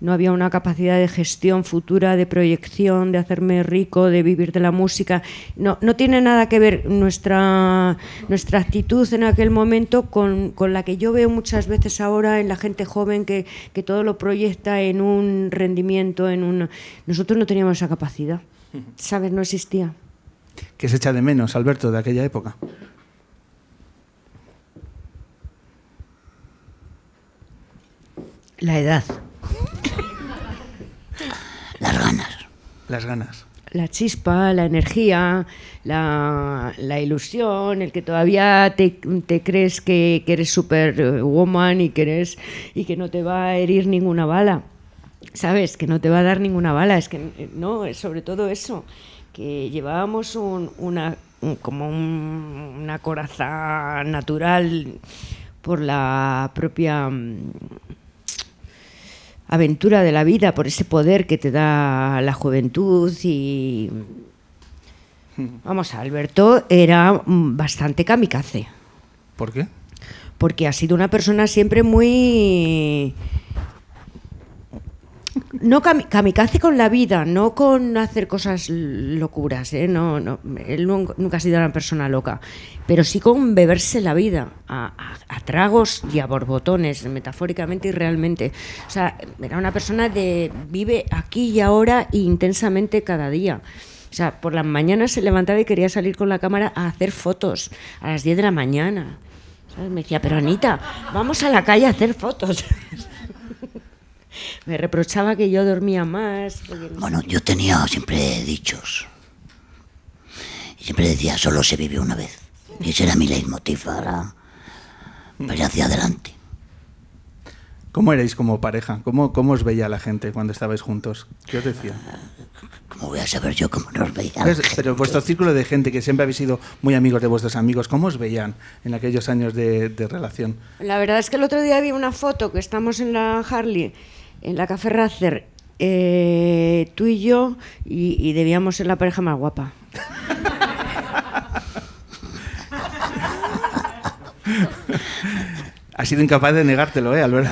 no había una capacidad de gestión futura, de proyección, de hacerme rico, de vivir de la música. No, no tiene nada que ver nuestra, nuestra actitud en aquel momento con, con, la que yo veo muchas veces ahora en la gente joven que, que todo lo proyecta en un rendimiento, en un... Nosotros no teníamos esa capacidad, ¿sabes? No existía. ¿Qué se echa de menos, Alberto, de aquella época? La edad. Las ganas. Las ganas. La chispa, la energía, la, la ilusión, el que todavía te, te crees que, que eres superwoman y que, eres, y que no te va a herir ninguna bala. ¿Sabes? Que no te va a dar ninguna bala. Es que no, es sobre todo eso. Que llevábamos un, una, un, como un, una coraza natural por la propia aventura de la vida, por ese poder que te da la juventud y... Vamos, Alberto era mm, bastante kamikaze, ¿Por qué? porque ha sido una persona siempre muy... No kami- kamikaze con la vida, no con hacer cosas locuras, ¿eh? no, no, él nun- nunca ha sido una persona loca, pero sí con beberse la vida a, tragos y a borbotones, metafóricamente y realmente. O sea, era una persona de vive aquí y ahora e intensamente cada día. O sea, por las mañanas se levantaba y quería salir con la cámara a hacer fotos a las 10 de la mañana. Me decía, pero Anita, vamos a la calle a hacer fotos. Me reprochaba que yo dormía más. sé Bueno, yo tenía siempre dichos. Y siempre decía, solo se vive una vez. Y ese era mi leitmotiv para, para ir hacia adelante. ¿Cómo erais como pareja? ¿Cómo, ¿Cómo os veía la gente cuando estabais juntos? ¿Qué os decía? ¿Cómo voy a saber yo cómo nos veía? Pues? Pero vuestro círculo de gente que siempre habéis sido muy amigos de vuestros amigos, ¿cómo os veían en aquellos años de, de relación? La verdad es que el otro día vi una foto que estamos en la Harley, en la Café Racer, eh, tú y yo, y, debíamos ser la pareja más guapa. Has sido incapaz de negártelo, ¿eh, Alberto?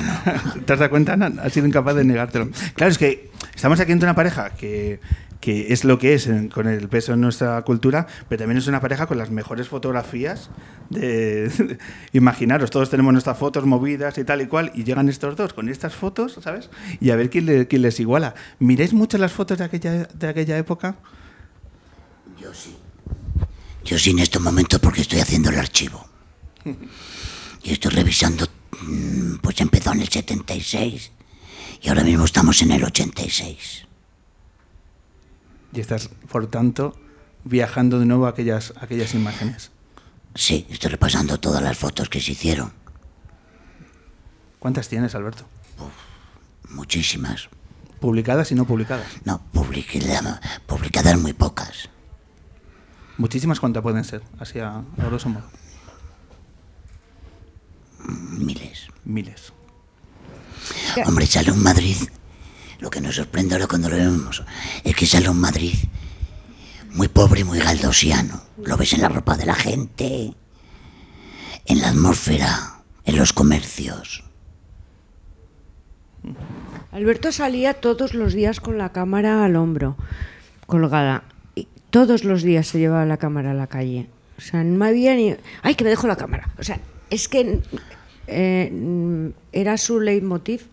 ¿Te has dado cuenta, Ana? Has sido incapaz de negártelo. Claro, es que estamos aquí entre una pareja que, que es lo que es en- con el peso en nuestra cultura, pero también es una pareja con las mejores fotografías de... Imaginaros, todos tenemos nuestras fotos movidas y tal y cual, y llegan estos dos con estas fotos, ¿sabes? Y a ver quién, le- quién les iguala. ¿Miráis mucho las fotos de aquella, de aquella época? Yo sí. Yo sí en estos momentos porque estoy haciendo el archivo. Y estoy revisando, mm, pues empezó en el 76 y ahora mismo estamos en el 86. Y estás, por tanto, viajando de nuevo a aquellas, a aquellas imágenes. Sí, estoy repasando todas las fotos que se hicieron. ¿Cuántas tienes, Alberto? Muchísimas. ¿Publicadas y no publicadas? No, publiqué- publicadas muy pocas. Muchísimas, ¿cuántas pueden ser? Así a, a grosso modo. Miles. Miles. Hombre, sale un Madrid. Lo que nos sorprende ahora cuando lo vemos es que sale un Madrid muy pobre y muy galdosiano. Lo ves en la ropa de la gente, en la atmósfera, en los comercios. Alberto salía todos los días con la cámara al hombro, colgada. Y todos los días se llevaba la cámara a la calle. O sea, no había ni... ¡Ay, que me dejo la cámara! O sea, es que eh, era su leitmotiv.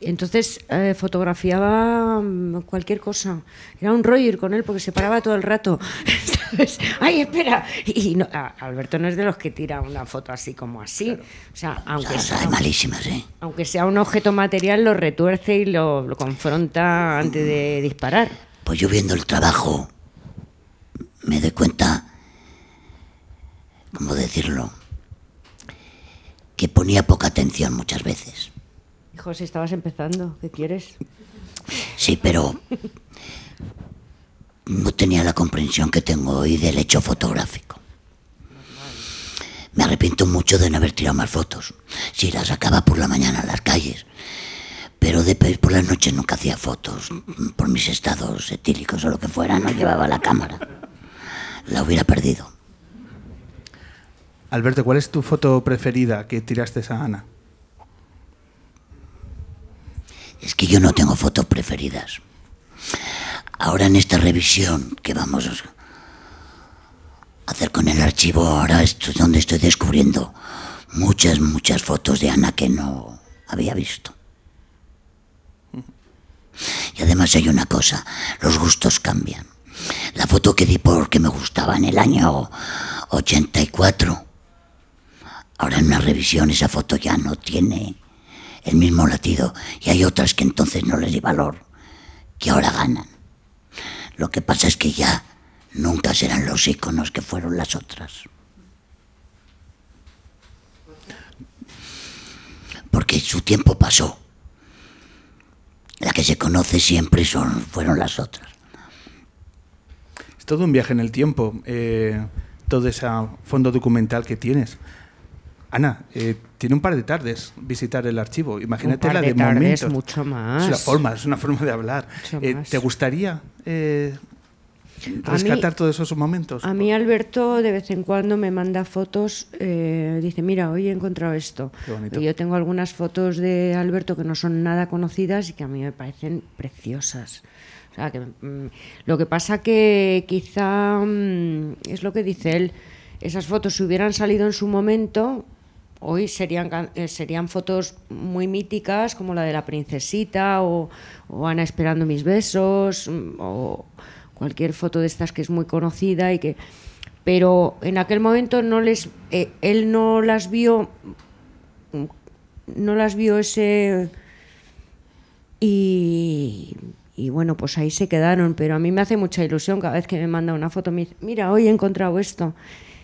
Entonces eh, fotografiaba mm, cualquier cosa. Era un rollo ir con él porque se paraba todo el rato. ¿sabes? ¡Ay, espera! Y no- a- Alberto no es de los que tira una foto así como así. O sea, aunque sea- malísimas, ¿eh? aunque sea un objeto material, lo retuerce y lo, lo confronta antes de disparar. Pues yo viendo el trabajo me doy cuenta, ¿cómo decirlo? Que ponía poca atención muchas veces. Hijo, si estabas empezando, ¿qué quieres? Sí, pero no tenía la comprensión que tengo hoy del hecho fotográfico. Me arrepiento mucho de no haber tirado más fotos. Si las sacaba por la mañana a las calles. Pero de por las noches nunca hacía fotos. Por mis estados etílicos o lo que fuera, no llevaba la cámara. La hubiera perdido. Alberto, ¿cuál es tu foto preferida que tiraste a Ana? Es que yo no tengo fotos preferidas. Ahora en esta revisión que vamos a hacer con el archivo, ahora esto es donde estoy descubriendo muchas, muchas fotos de Ana que no había visto. Y además hay una cosa, los gustos cambian. La foto que di porque me gustaba en el año 84, ahora en una revisión esa foto ya no tiene el mismo latido y hay otras que entonces no les di valor, que ahora ganan. Lo que pasa es que ya nunca serán los íconos que fueron las otras. Porque su tiempo pasó. La que se conoce siempre son, fueron las otras. Es todo un viaje en el tiempo, eh, todo ese fondo documental que tienes. Ana, eh, tiene un par de tardes visitar el archivo. Imagínate Un par la de de, tardes, momentos. mucho más. Es una forma, es una forma de hablar. Eh. ¿Te gustaría eh, mí- rescatar todos esos momentos? A mí Alberto de vez en cuando me manda fotos, eh, dice, mira, hoy he encontrado esto. Qué bonito. Y yo tengo algunas fotos de Alberto que no son nada conocidas y que a mí me parecen preciosas. O sea, que, mm, lo que pasa que quizá mm, es lo que dice él, esas fotos si hubieran salido en su momento, hoy serían, eh, serían fotos muy míticas como la de la princesita o, Ana esperando mis besos mm, o cualquier foto de estas que es muy conocida y que pero en aquel momento no les eh, él no las vio no las vio ese y, y bueno pues ahí se quedaron pero a mí me hace mucha ilusión cada vez que me manda una foto me dice mira hoy he encontrado esto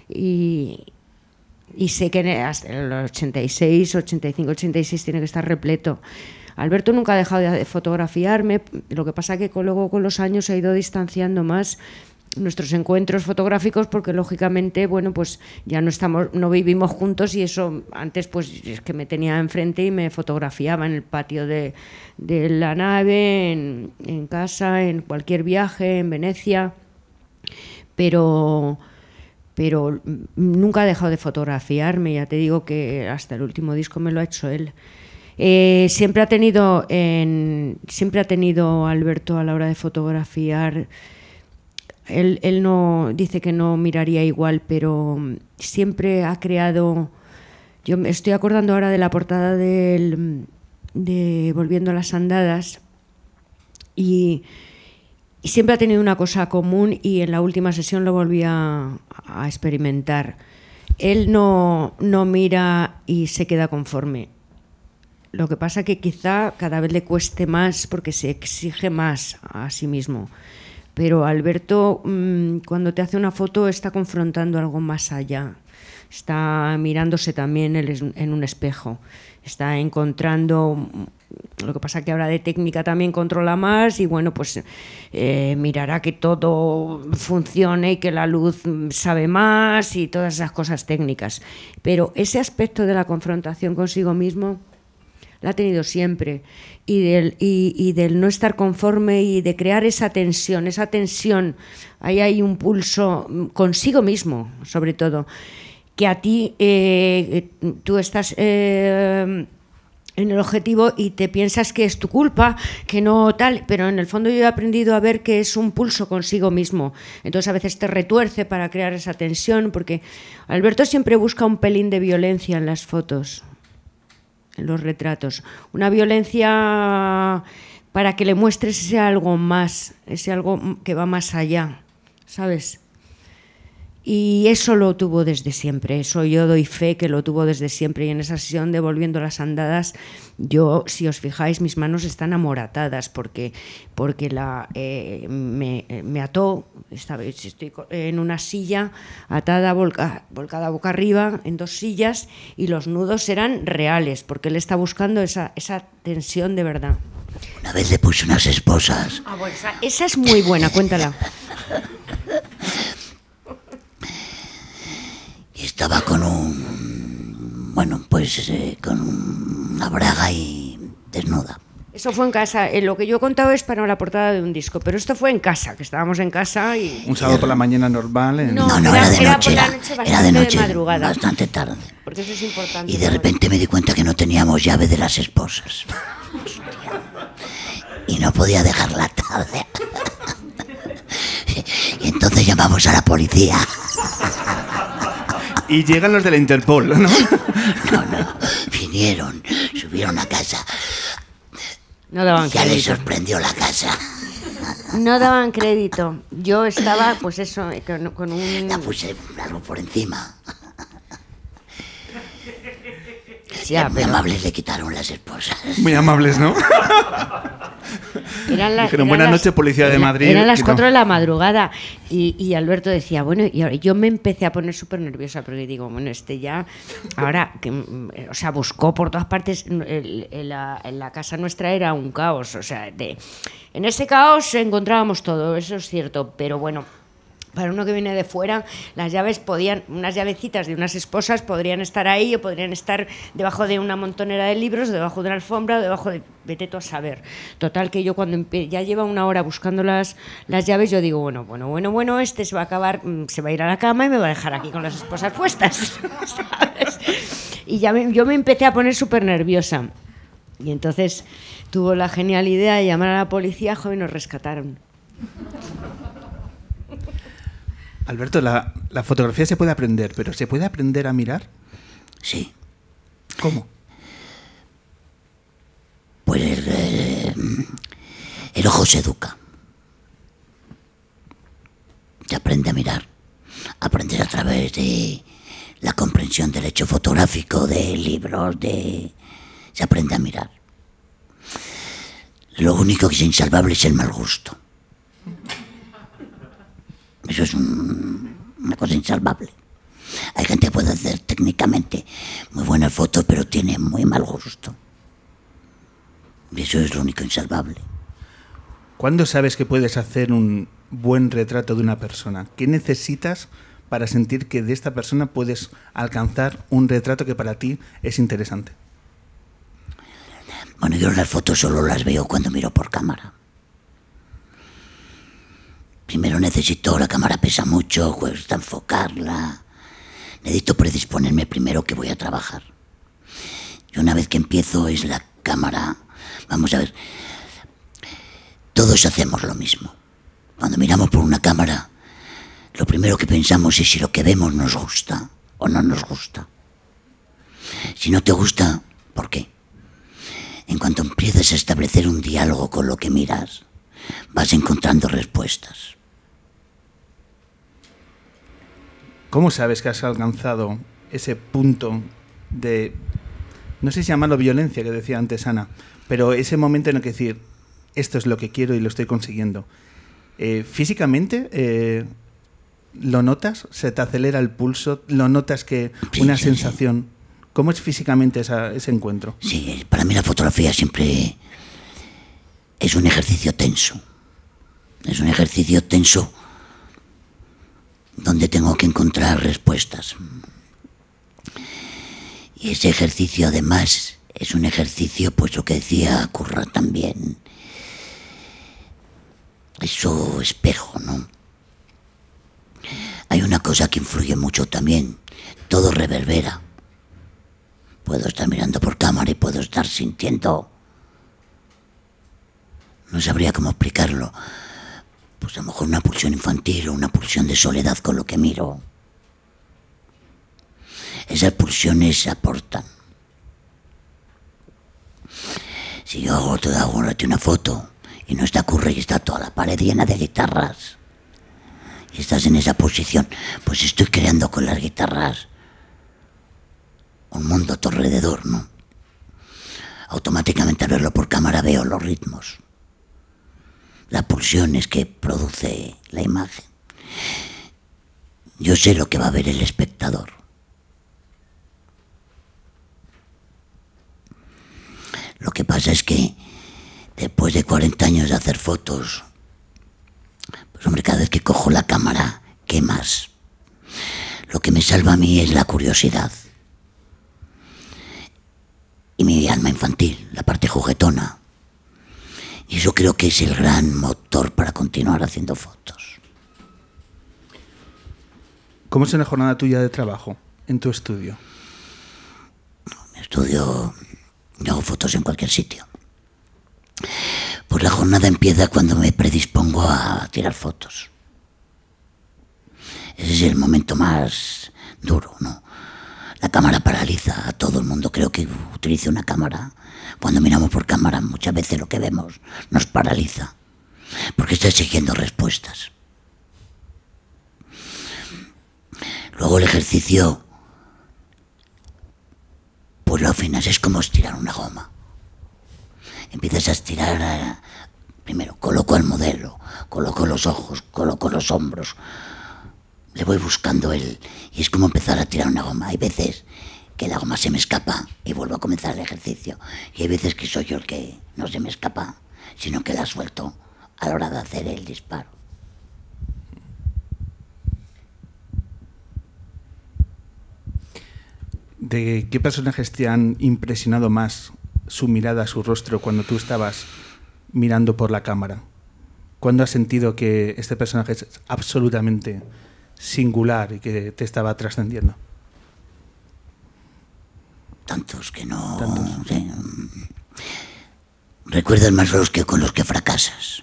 y, y sé que en- el 86, 85, 86 tiene que estar repleto. Alberto nunca ha dejado de fotografiarme, lo que pasa que luego con los años se ha ido distanciando más nuestros encuentros fotográficos porque lógicamente bueno pues ya no estamos no vivimos juntos y eso antes pues es que me tenía enfrente y me fotografiaba en el patio de, de la nave en, en casa en cualquier viaje en Venecia pero pero mm, nunca ha dejado de fotografiarme, ya te digo que hasta el último disco me lo ha hecho él. Eh, siempre ha tenido en, siempre ha tenido Alberto a la hora de fotografiar él, él no dice que no miraría igual, pero mm, siempre ha creado. Yo me estoy acordando ahora de la portada del, de Volviendo a las Andadas y, y siempre ha tenido una cosa común y en la última sesión lo volví a, experimentar. Él no, no mira y se queda conforme. Lo que pasa que quizá cada vez le cueste más porque se exige más a sí mismo. Pero Alberto, mm, cuando te hace una foto, está confrontando algo más allá. Está mirándose también en un espejo. Está encontrando. Lo que pasa que ahora de técnica también controla más y bueno, pues eh, mirará que todo funcione y que la luz mm, sabe más y todas esas cosas técnicas. Pero ese aspecto de la confrontación consigo mismo la ha tenido siempre. Y del, y, del no estar conforme y de crear esa tensión, esa tensión, ahí hay un pulso mm, consigo mismo, sobre todo, que a ti, eh, tú estás... eh, en el objetivo y te piensas que es tu culpa, que no tal, pero en el fondo yo he aprendido a ver que es un pulso consigo mismo. Entonces a veces te retuerce para crear esa tensión, porque Alberto siempre busca un pelín de violencia en las fotos en los retratos. Una violencia para que le muestres ese algo más, ese algo que va más allá, ¿sabes? Y eso lo tuvo desde siempre, eso yo doy fe que lo tuvo desde siempre. Y en esa sesión de Volviendo las Andadas, yo, si os fijáis, mis manos están amoratadas porque, porque la, eh, me, me ató, esta vez estoy en una silla atada, volca- volcada boca arriba, en dos sillas, y los nudos eran reales, porque él está buscando esa, esa tensión de verdad. Una vez le puse unas esposas. Ah, bueno, esa, esa es muy buena, cuéntala. estaba con un. Bueno, pues eh, con una braga y desnuda. Eso fue en casa. Eh, lo que yo he contado es para la portada de un disco, pero esto fue en casa, que estábamos en casa y... Un sábado por la mañana normal. en- No, No, no, era- era, de era noche, por la era, noche, era bastante de de noche, madrugada. bastante tarde. Porque eso es importante. Y de repente me di cuenta que no teníamos llave de las esposas. Y no podía dejarla tarde. Y entonces llamamos a la policía. Y llegan los de la Interpol, ¿no? No, no. Vinieron, subieron a casa. No daban Ya les crédito. sorprendió la casa. No daban crédito. Yo estaba, pues eso, eh, con, con un... La puse algo por encima. Ya, Muy pero amables le quitaron las esposas. Muy amables, ¿no? eran las- Dijeron, eran "Buenas noches, policía de Madrid", Eran las que no. 4 de la madrugada y, y Alberto decía, bueno, y ahora yo me empecé a poner súper nerviosa porque digo, bueno, este ya, ahora, que, mm, o sea, buscó por todas partes, el- el- la, en la casa nuestra era un caos, o sea, de, en ese caos encontrábamos todo, eso es cierto, pero bueno, para uno que viene de fuera, las llaves podían, unas llavecitas de unas esposas podrían estar ahí o podrían estar debajo de una montonera de libros, debajo de una alfombra, debajo de... Vete tú a saber. Total que yo cuando ya lleva una hora buscando las, llaves, yo digo, bueno, bueno, bueno, bueno, este se va a acabar, mm, se va a ir a la cama y me va a dejar aquí con las esposas puestas. Y ya yo me empecé a poner súper nerviosa. Y entonces tuvo la genial idea de llamar a la policía, joven, y nos rescataron. Alberto, la, fotografía se puede aprender, pero ¿se puede aprender a mirar? Sí. ¿Cómo? Pues eh, el ojo se educa. Se aprende a mirar. Aprender a través de la comprensión del hecho fotográfico, de libros, de... Se aprende a mirar. Lo único que es insalvable es el mal gusto. Eso es una cosa insalvable. Hay gente que puede hacer técnicamente muy buenas fotos, pero tiene muy mal gusto. Y eso es lo único insalvable. ¿Cuándo sabes que puedes hacer un buen retrato de una persona? ¿Qué necesitas para sentir que de esta persona puedes alcanzar un retrato que para ti es interesante? Bueno, yo las fotos solo las veo cuando miro por cámara. Primero necesito, la cámara pesa mucho, cuesta enfocarla. Necesito predisponerme primero que voy a trabajar. Y una vez que empiezo es la cámara. Vamos a ver, todos hacemos lo mismo. Cuando miramos por una cámara, lo primero que pensamos es si lo que vemos nos gusta o no nos gusta. Si no te gusta, ¿por qué? En cuanto empiezas a establecer un diálogo con lo que miras, vas encontrando respuestas. ¿Cómo sabes que has alcanzado ese punto de, no sé si llamarlo violencia, que decía antes Ana, pero ese momento en el que decir, esto es lo que quiero y lo estoy consiguiendo? Eh, físicamente, eh, ¿lo notas? ¿Se te acelera el pulso? ¿Lo notas que una sensación? ¿Cómo es físicamente ese encuentro? Sí, para mí la fotografía siempre es un ejercicio tenso. Es un ejercicio tenso donde tengo que encontrar respuestas. Y ese ejercicio además es un ejercicio, pues lo que decía Curra también, eso espejo, ¿no? Hay una cosa que influye mucho también, todo reverbera. Puedo estar mirando por cámara y puedo estar sintiendo... No sabría cómo explicarlo pues a lo mejor una pulsión infantil o una pulsión de soledad con lo que miro. Esas pulsiones aportan. Si yo hago toda una foto y no está curre y está toda la pared llena de guitarras y estás en esa posición, pues estoy creando con las guitarras un mundo a tu alrededor, ¿no? Automáticamente al verlo por cámara veo los ritmos las pulsiones que produce la imagen. Yo sé lo que va a ver el espectador. Lo que pasa es que después de 40 años de hacer fotos, pues hombre, cada vez que cojo la cámara, ¿qué más? Lo que me salva a mí es la curiosidad. Y mi alma infantil, la parte juguetona. Y eso creo que es el gran motor para continuar haciendo fotos. ¿Cómo es una jornada tuya de trabajo en tu estudio? Mi estudio, yo hago fotos en cualquier sitio. Pues la jornada empieza cuando me predispongo a tirar fotos. Ese es el momento más duro, ¿no? La cámara paraliza a todo el mundo. Creo que utilice una cámara cuando miramos por cámara, muchas veces lo que vemos nos paraliza, porque está exigiendo respuestas. Luego el ejercicio, pues lo afinas, es como estirar una goma. Empiezas a estirar, primero coloco el modelo, coloco los ojos, coloco los hombros, le voy buscando él Y es como empezar a tirar una goma. Hay veces que la goma se me escapa y vuelvo a comenzar el ejercicio. Y hay veces que soy yo el que no se me escapa, sino que la suelto a la hora de hacer el disparo. ¿De qué personajes te han impresionado más su mirada, su rostro, cuando tú estabas mirando por la cámara? ¿Cuándo has sentido que este personaje es absolutamente singular y que te estaba trascendiendo? Tantos que no... Tantos. sí. Recuerdas más los que con los que fracasas.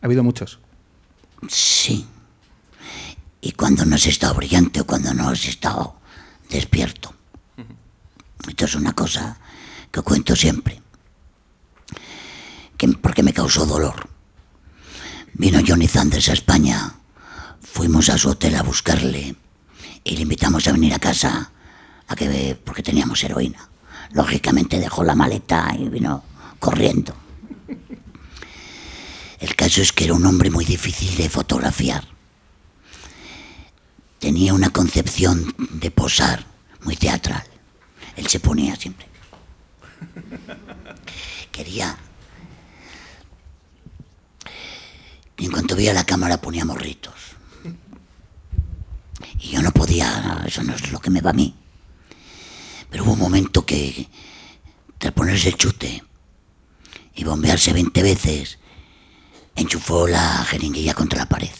Ha habido muchos. Sí. Y cuando no has estado brillante o cuando no has estado despierto. Esto es una cosa que cuento siempre. Que, porque me causó dolor. Vino Johnny Sanders a España. Fuimos a su hotel a buscarle y le invitamos a venir a casa a que porque teníamos heroína. Lógicamente dejó la maleta y vino corriendo. El caso es que era un hombre muy difícil de fotografiar. Tenía una concepción de posar muy teatral. Él se ponía siempre. Quería. En cuanto veía la cámara ponía morritos. Y yo no podía, eso no es lo que me va a mí. Pero hubo un momento que, tras ponerse el chute y bombearse 20 veces, enchufó la jeringuilla contra la pared.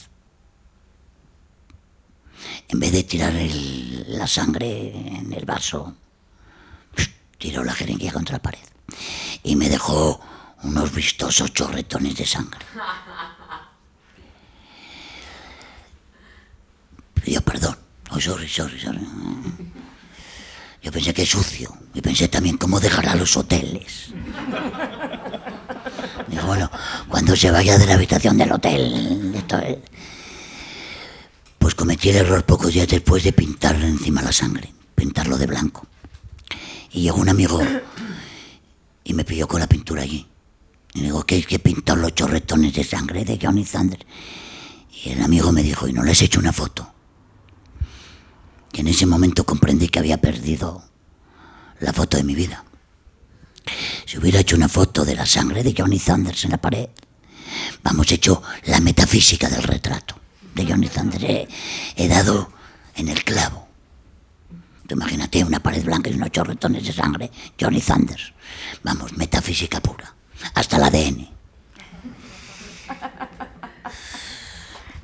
En vez de tirar la sangre en el vaso, tiró la jeringuilla contra la pared. Y me dejó unos vistosos chorretones de sangre. Pidió perdón. Oh, sorry, sorry, sorry. Yo pensé que es sucio. Y pensé también cómo dejará los hoteles. Digo, bueno, cuando se vaya de la habitación del hotel. esto es- Pues cometí el error pocos días después de pintarle encima la sangre. Pintarlo de blanco. Y llegó un amigo y me pilló con la pintura allí. Y digo, ¿qué es que he pintado los chorretones de sangre de Johnny Thunder? Y el amigo me dijo, ¿y no le has hecho una foto? Y en ese momento comprendí que había perdido la foto de mi vida. Si hubiera hecho una foto de la sangre de Johnny Thunders en la pared, vamos, he hecho la metafísica del retrato de Johnny Thunders. He, dado en el clavo. Tú imagínate una pared blanca y unos chorretones de sangre, Johnny Thunders. Vamos, metafísica pura. Hasta el ADN.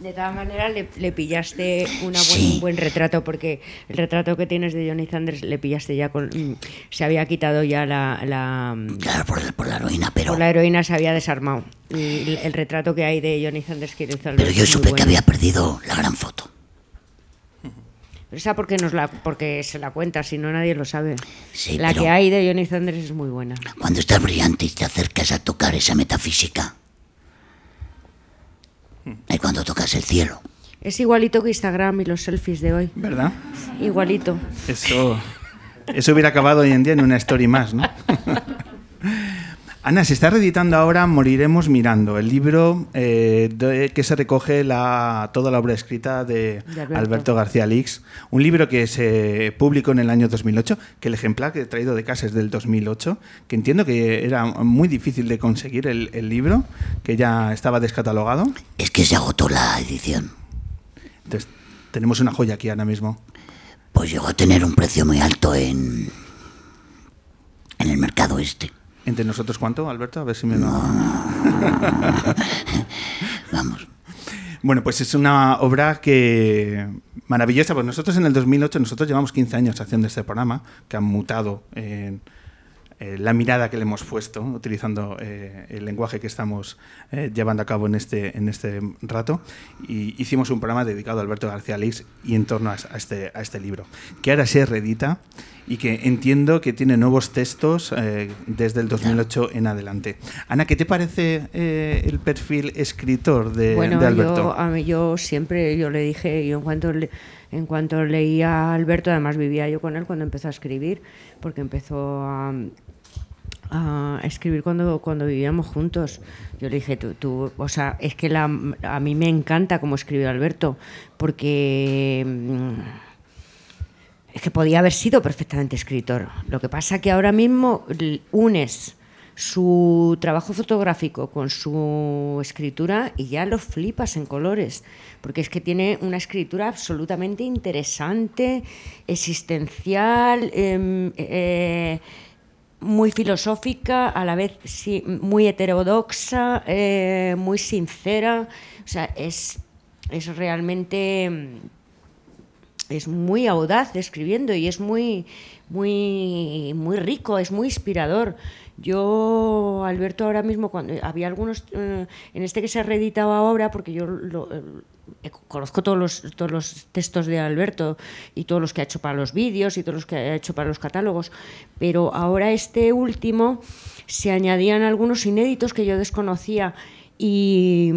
De todas maneras, le, le pillaste una buen- Sí. un buen retrato, porque el retrato que tienes de Johnny Sanders le pillaste ya con. mm, Se había quitado ya la. la mm, Claro, por, la- por la heroína, pero, por la heroína se había desarmado. Y el, el retrato que hay de Johnny Sanders que hizo pero yo supe que había perdido la gran foto. Pero esa porque, nos la, porque se la cuenta, si no nadie lo sabe. Sí, la que hay de Johnny Sanders es muy buena. Cuando estás brillante y te acercas a tocar esa metafísica, es cuando tocas el cielo. Es igualito que Instagram y los selfies de hoy. ¿Verdad? Igualito. Eso, eso hubiera acabado hoy en día en una story más, ¿no? Ana, se está reeditando ahora Moriremos Mirando, el libro eh, de- que se recoge la, toda la obra escrita de, De Alberto. Alberto. García Lix. Un libro que se publicó en el año 2008, que el ejemplar que he traído de casa es del 2008, que entiendo que era muy difícil de conseguir el, el libro, que ya estaba descatalogado. Es que se agotó la edición. Entonces, tenemos una joya aquí ahora mismo. Pues llegó a tener un precio muy alto en, en el mercado este. ¿Entre nosotros cuánto, Alberto? A ver si me lo... Vamos. Bueno, pues es una obra que maravillosa. Pues nosotros en el 2008, nosotros llevamos 15 años haciendo este programa, que han mutado en eh, la mirada que le hemos puesto, utilizando eh, el lenguaje que estamos eh, llevando a cabo en este, en este rato. Y hicimos un programa dedicado a Alberto García Lix y en torno a, a este, a este libro, que ahora se reedita y que entiendo que tiene nuevos textos eh, desde el 2008 en adelante. Ana, ¿qué te parece eh, el perfil escritor de, bueno, de Alberto? yo, a mí, yo siempre, yo le dije, yo en cuanto, le- en cuanto leía a Alberto, además vivía yo con él cuando empezó a escribir, porque empezó a, escribir cuando, cuando vivíamos juntos. Yo le dije, tú, o sea, es que a mí me encanta cómo escribió Alberto, porque... mm, es que podía haber sido perfectamente escritor. Lo que pasa que ahora mismo unes su trabajo fotográfico con su escritura y ya lo flipas en colores, porque es que tiene una escritura absolutamente interesante, existencial, em, eh, muy filosófica, a la vez muy heterodoxa, eh, muy sincera, o sea, es, es realmente es muy audaz escribiendo y es muy, muy, muy rico, es muy inspirador. Yo, Alberto, ahora mismo, cuando había algunos, eh, en este que se ha reeditado ahora, porque yo eh, conozco todos los, todos los textos de Alberto y todos los que ha hecho para los vídeos y todos los que ha hecho para los catálogos, pero ahora este último se añadían algunos inéditos que yo desconocía y,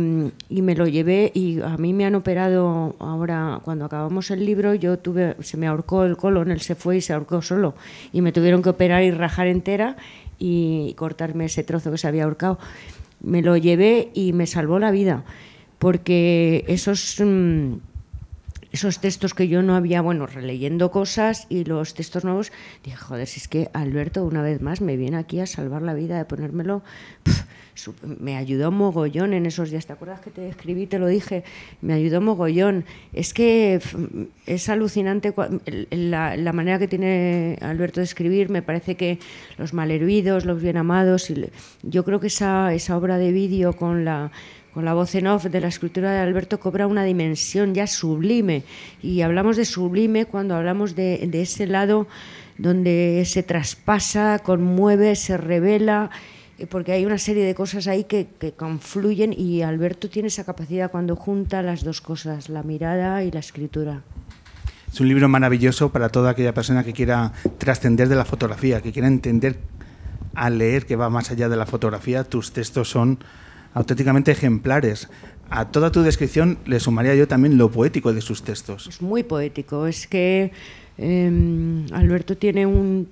me lo llevé y a mí me han operado ahora cuando acabamos el libro yo tuve se me ahorcó el colon él se fue y se ahorcó solo y me tuvieron que operar y rajar entera y cortarme ese trozo que se había ahorcado. Me lo llevé y me salvó la vida porque esos mm, esos textos que yo no había, bueno, releyendo cosas y los textos nuevos, dije, joder, si es que Alberto una vez más me viene aquí a salvar la vida, de ponérmelo me ayudó mogollón en esos días. ¿Te acuerdas que te escribí, te lo dije? Me ayudó mogollón. Es que es alucinante la, manera que tiene Alberto de escribir. Me parece que los malhervidos, los bien amados, y yo creo que esa, obra de vídeo con la con la voz en off de la escritura de Alberto cobra una dimensión ya sublime. Y hablamos de sublime cuando hablamos de, ese lado donde se traspasa, conmueve, se revela porque hay una serie de cosas ahí que, confluyen y Alberto tiene esa capacidad cuando junta las dos cosas, la mirada y la escritura. Es un libro maravilloso para toda aquella persona que quiera trascender de la fotografía, que quiera entender al leer que va más allá de la fotografía. Tus textos son auténticamente ejemplares. A toda tu descripción le sumaría yo también lo poético de sus textos. Es muy poético, es que Em, Alberto tiene un,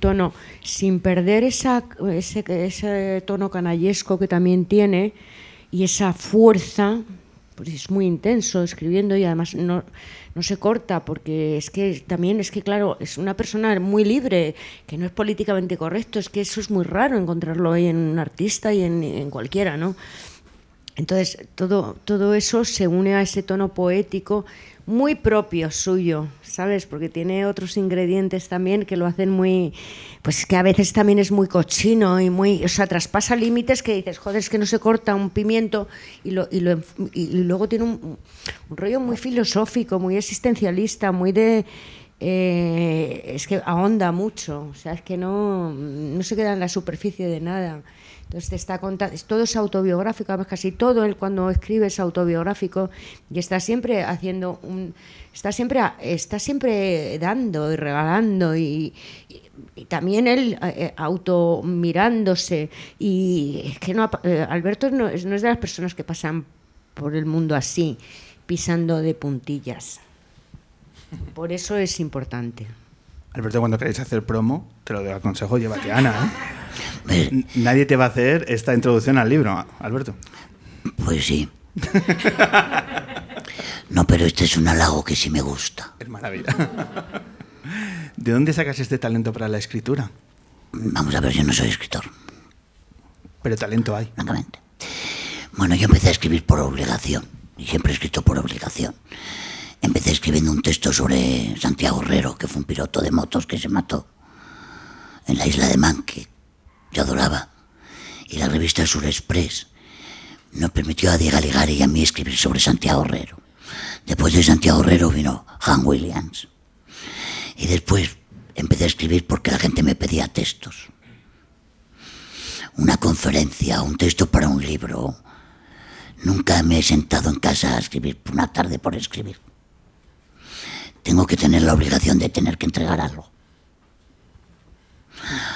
tono, sin perder ese, ese, tono canallesco que también tiene y esa fuerza, pues es muy intenso escribiendo y además no, no se corta porque es que también es que claro, es una persona muy libre, que no es políticamente correcto, es que eso es muy raro encontrarlo ahí en un artista y en, en cualquiera, ¿no? Entonces, todo, todo eso se une a ese tono poético muy propio suyo, ¿sabes? Porque tiene otros ingredientes también que lo hacen muy, pues que a veces también es muy cochino y muy, o sea, traspasa límites que dices, joder, es que no se corta un pimiento y, lo, y, lo, luego tiene un, rollo muy filosófico, muy existencialista, muy de... Eh, es que ahonda mucho, o sea, es que no, no se queda en la superficie de nada. Entonces está contando, todo es autobiográfico, casi todo él cuando escribe es autobiográfico y está siempre haciendo un, está siempre está siempre dando y regalando y, también él eh, eh, auto mirándose y es que no eh, Alberto no es, no es de las personas que pasan por el mundo así pisando de puntillas. Por eso es importante. Alberto, cuando queréis hacer promo, te lo aconsejo, llévate a Ana. ¿eh? Nadie te va a hacer esta introducción al libro, Alberto. Pues sí. No, pero este es un halago que sí me gusta. Es maravilla. ¿De dónde sacas este talento para la escritura? Vamos a ver, yo no soy escritor. Pero talento hay. Francamente. Bueno, yo empecé a escribir por obligación. Y siempre he escrito por obligación. Empecé escribiendo un texto sobre Santiago Herrero, que fue un piloto de motos que se mató en la isla de Man, que adoraba. Y la revista Sur Express nos permitió a Diego Aligari y a mí escribir sobre Santiago Herrero. Después de Santiago Herrero vino Han Williams. Y después empecé a escribir porque la gente me pedía textos. Una conferencia, un texto para un libro. Nunca me he sentado en casa a escribir una tarde por escribir tengo que tener la obligación de tener que entregar algo.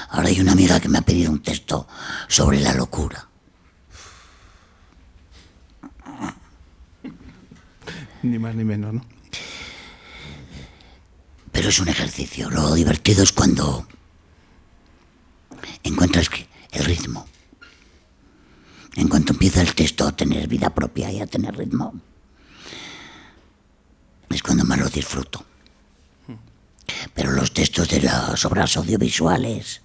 Ahora hay una amiga que me ha pedido un texto sobre la locura. Ni más ni menos, ¿no? Pero es un ejercicio. Lo divertido es cuando encuentras el ritmo. En cuanto empieza el texto a tener vida propia y a tener ritmo, es cuando más lo disfruto. Pero los textos de las obras audiovisuales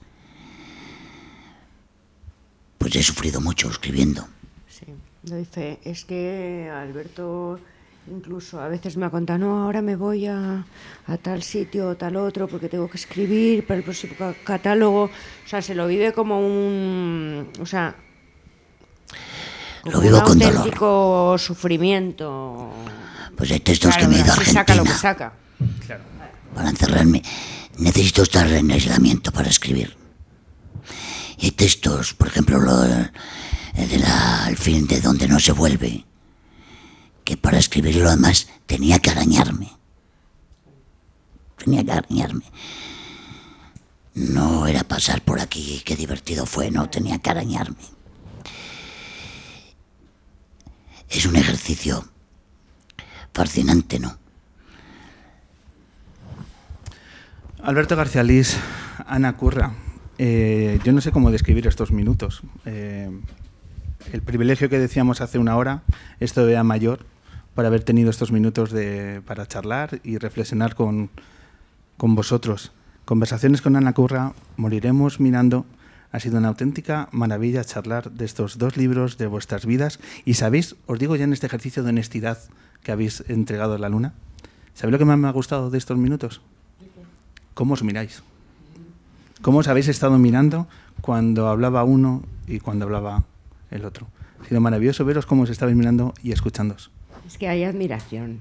pues he sufrido mucho escribiendo. Sí, doy fe. Es que Alberto incluso a veces me ha contado, no, ahora me voy a, a tal sitio o tal otro porque tengo que escribir para el próximo ca- catálogo. O sea, se lo vive como un... O sea... Lo vivo un con dolor. auténtico sufrimiento. Pues hay textos Claro, que me he ido a así saca lo que Argentina saca. Para encerrarme. Necesito estar en aislamiento para escribir. Y hay textos, por ejemplo, lo, el de film de donde no se vuelve, que para escribirlo además tenía que arañarme. Tenía que arañarme. No era pasar por aquí, qué divertido fue, no, tenía que arañarme. Es un ejercicio fascinante, ¿no? Alberto García Lís, Ana Curra, eh, yo no sé cómo describir estos minutos. Eh, el privilegio que decíamos hace una hora es todavía mayor por haber tenido estos minutos de, para charlar y reflexionar con, con vosotros. Conversaciones con Ana Curra, Moriremos mirando. Ha sido una auténtica maravilla charlar de estos dos libros de vuestras vidas. Y sabéis, os digo ya en este ejercicio de honestidad que habéis entregado a la luna, ¿sabéis lo que más me ha gustado de estos minutos? ¿Cómo os miráis? ¿Cómo os habéis estado mirando cuando hablaba uno y cuando hablaba el otro? Ha sido maravilloso veros cómo os estabais mirando y escuchándoos. Es que hay admiración.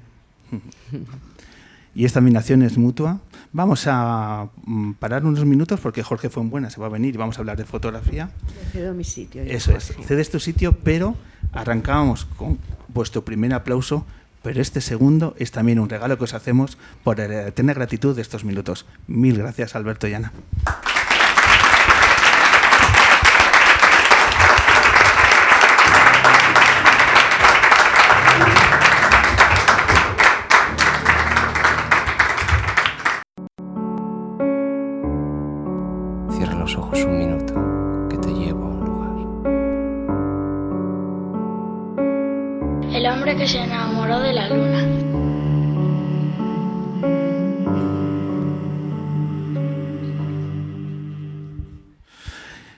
Y esta admiración es mutua. Vamos a mm, parar unos minutos porque Jorge Fuenbuena se va a venir y vamos a hablar de fotografía. Cedo mi sitio. Eso es, cedes tu sitio, pero arrancábamos con vuestro primer aplauso, pero este segundo es también un regalo que os hacemos por eh, tener gratitud de estos minutos. Mil gracias, Alberto y Ana.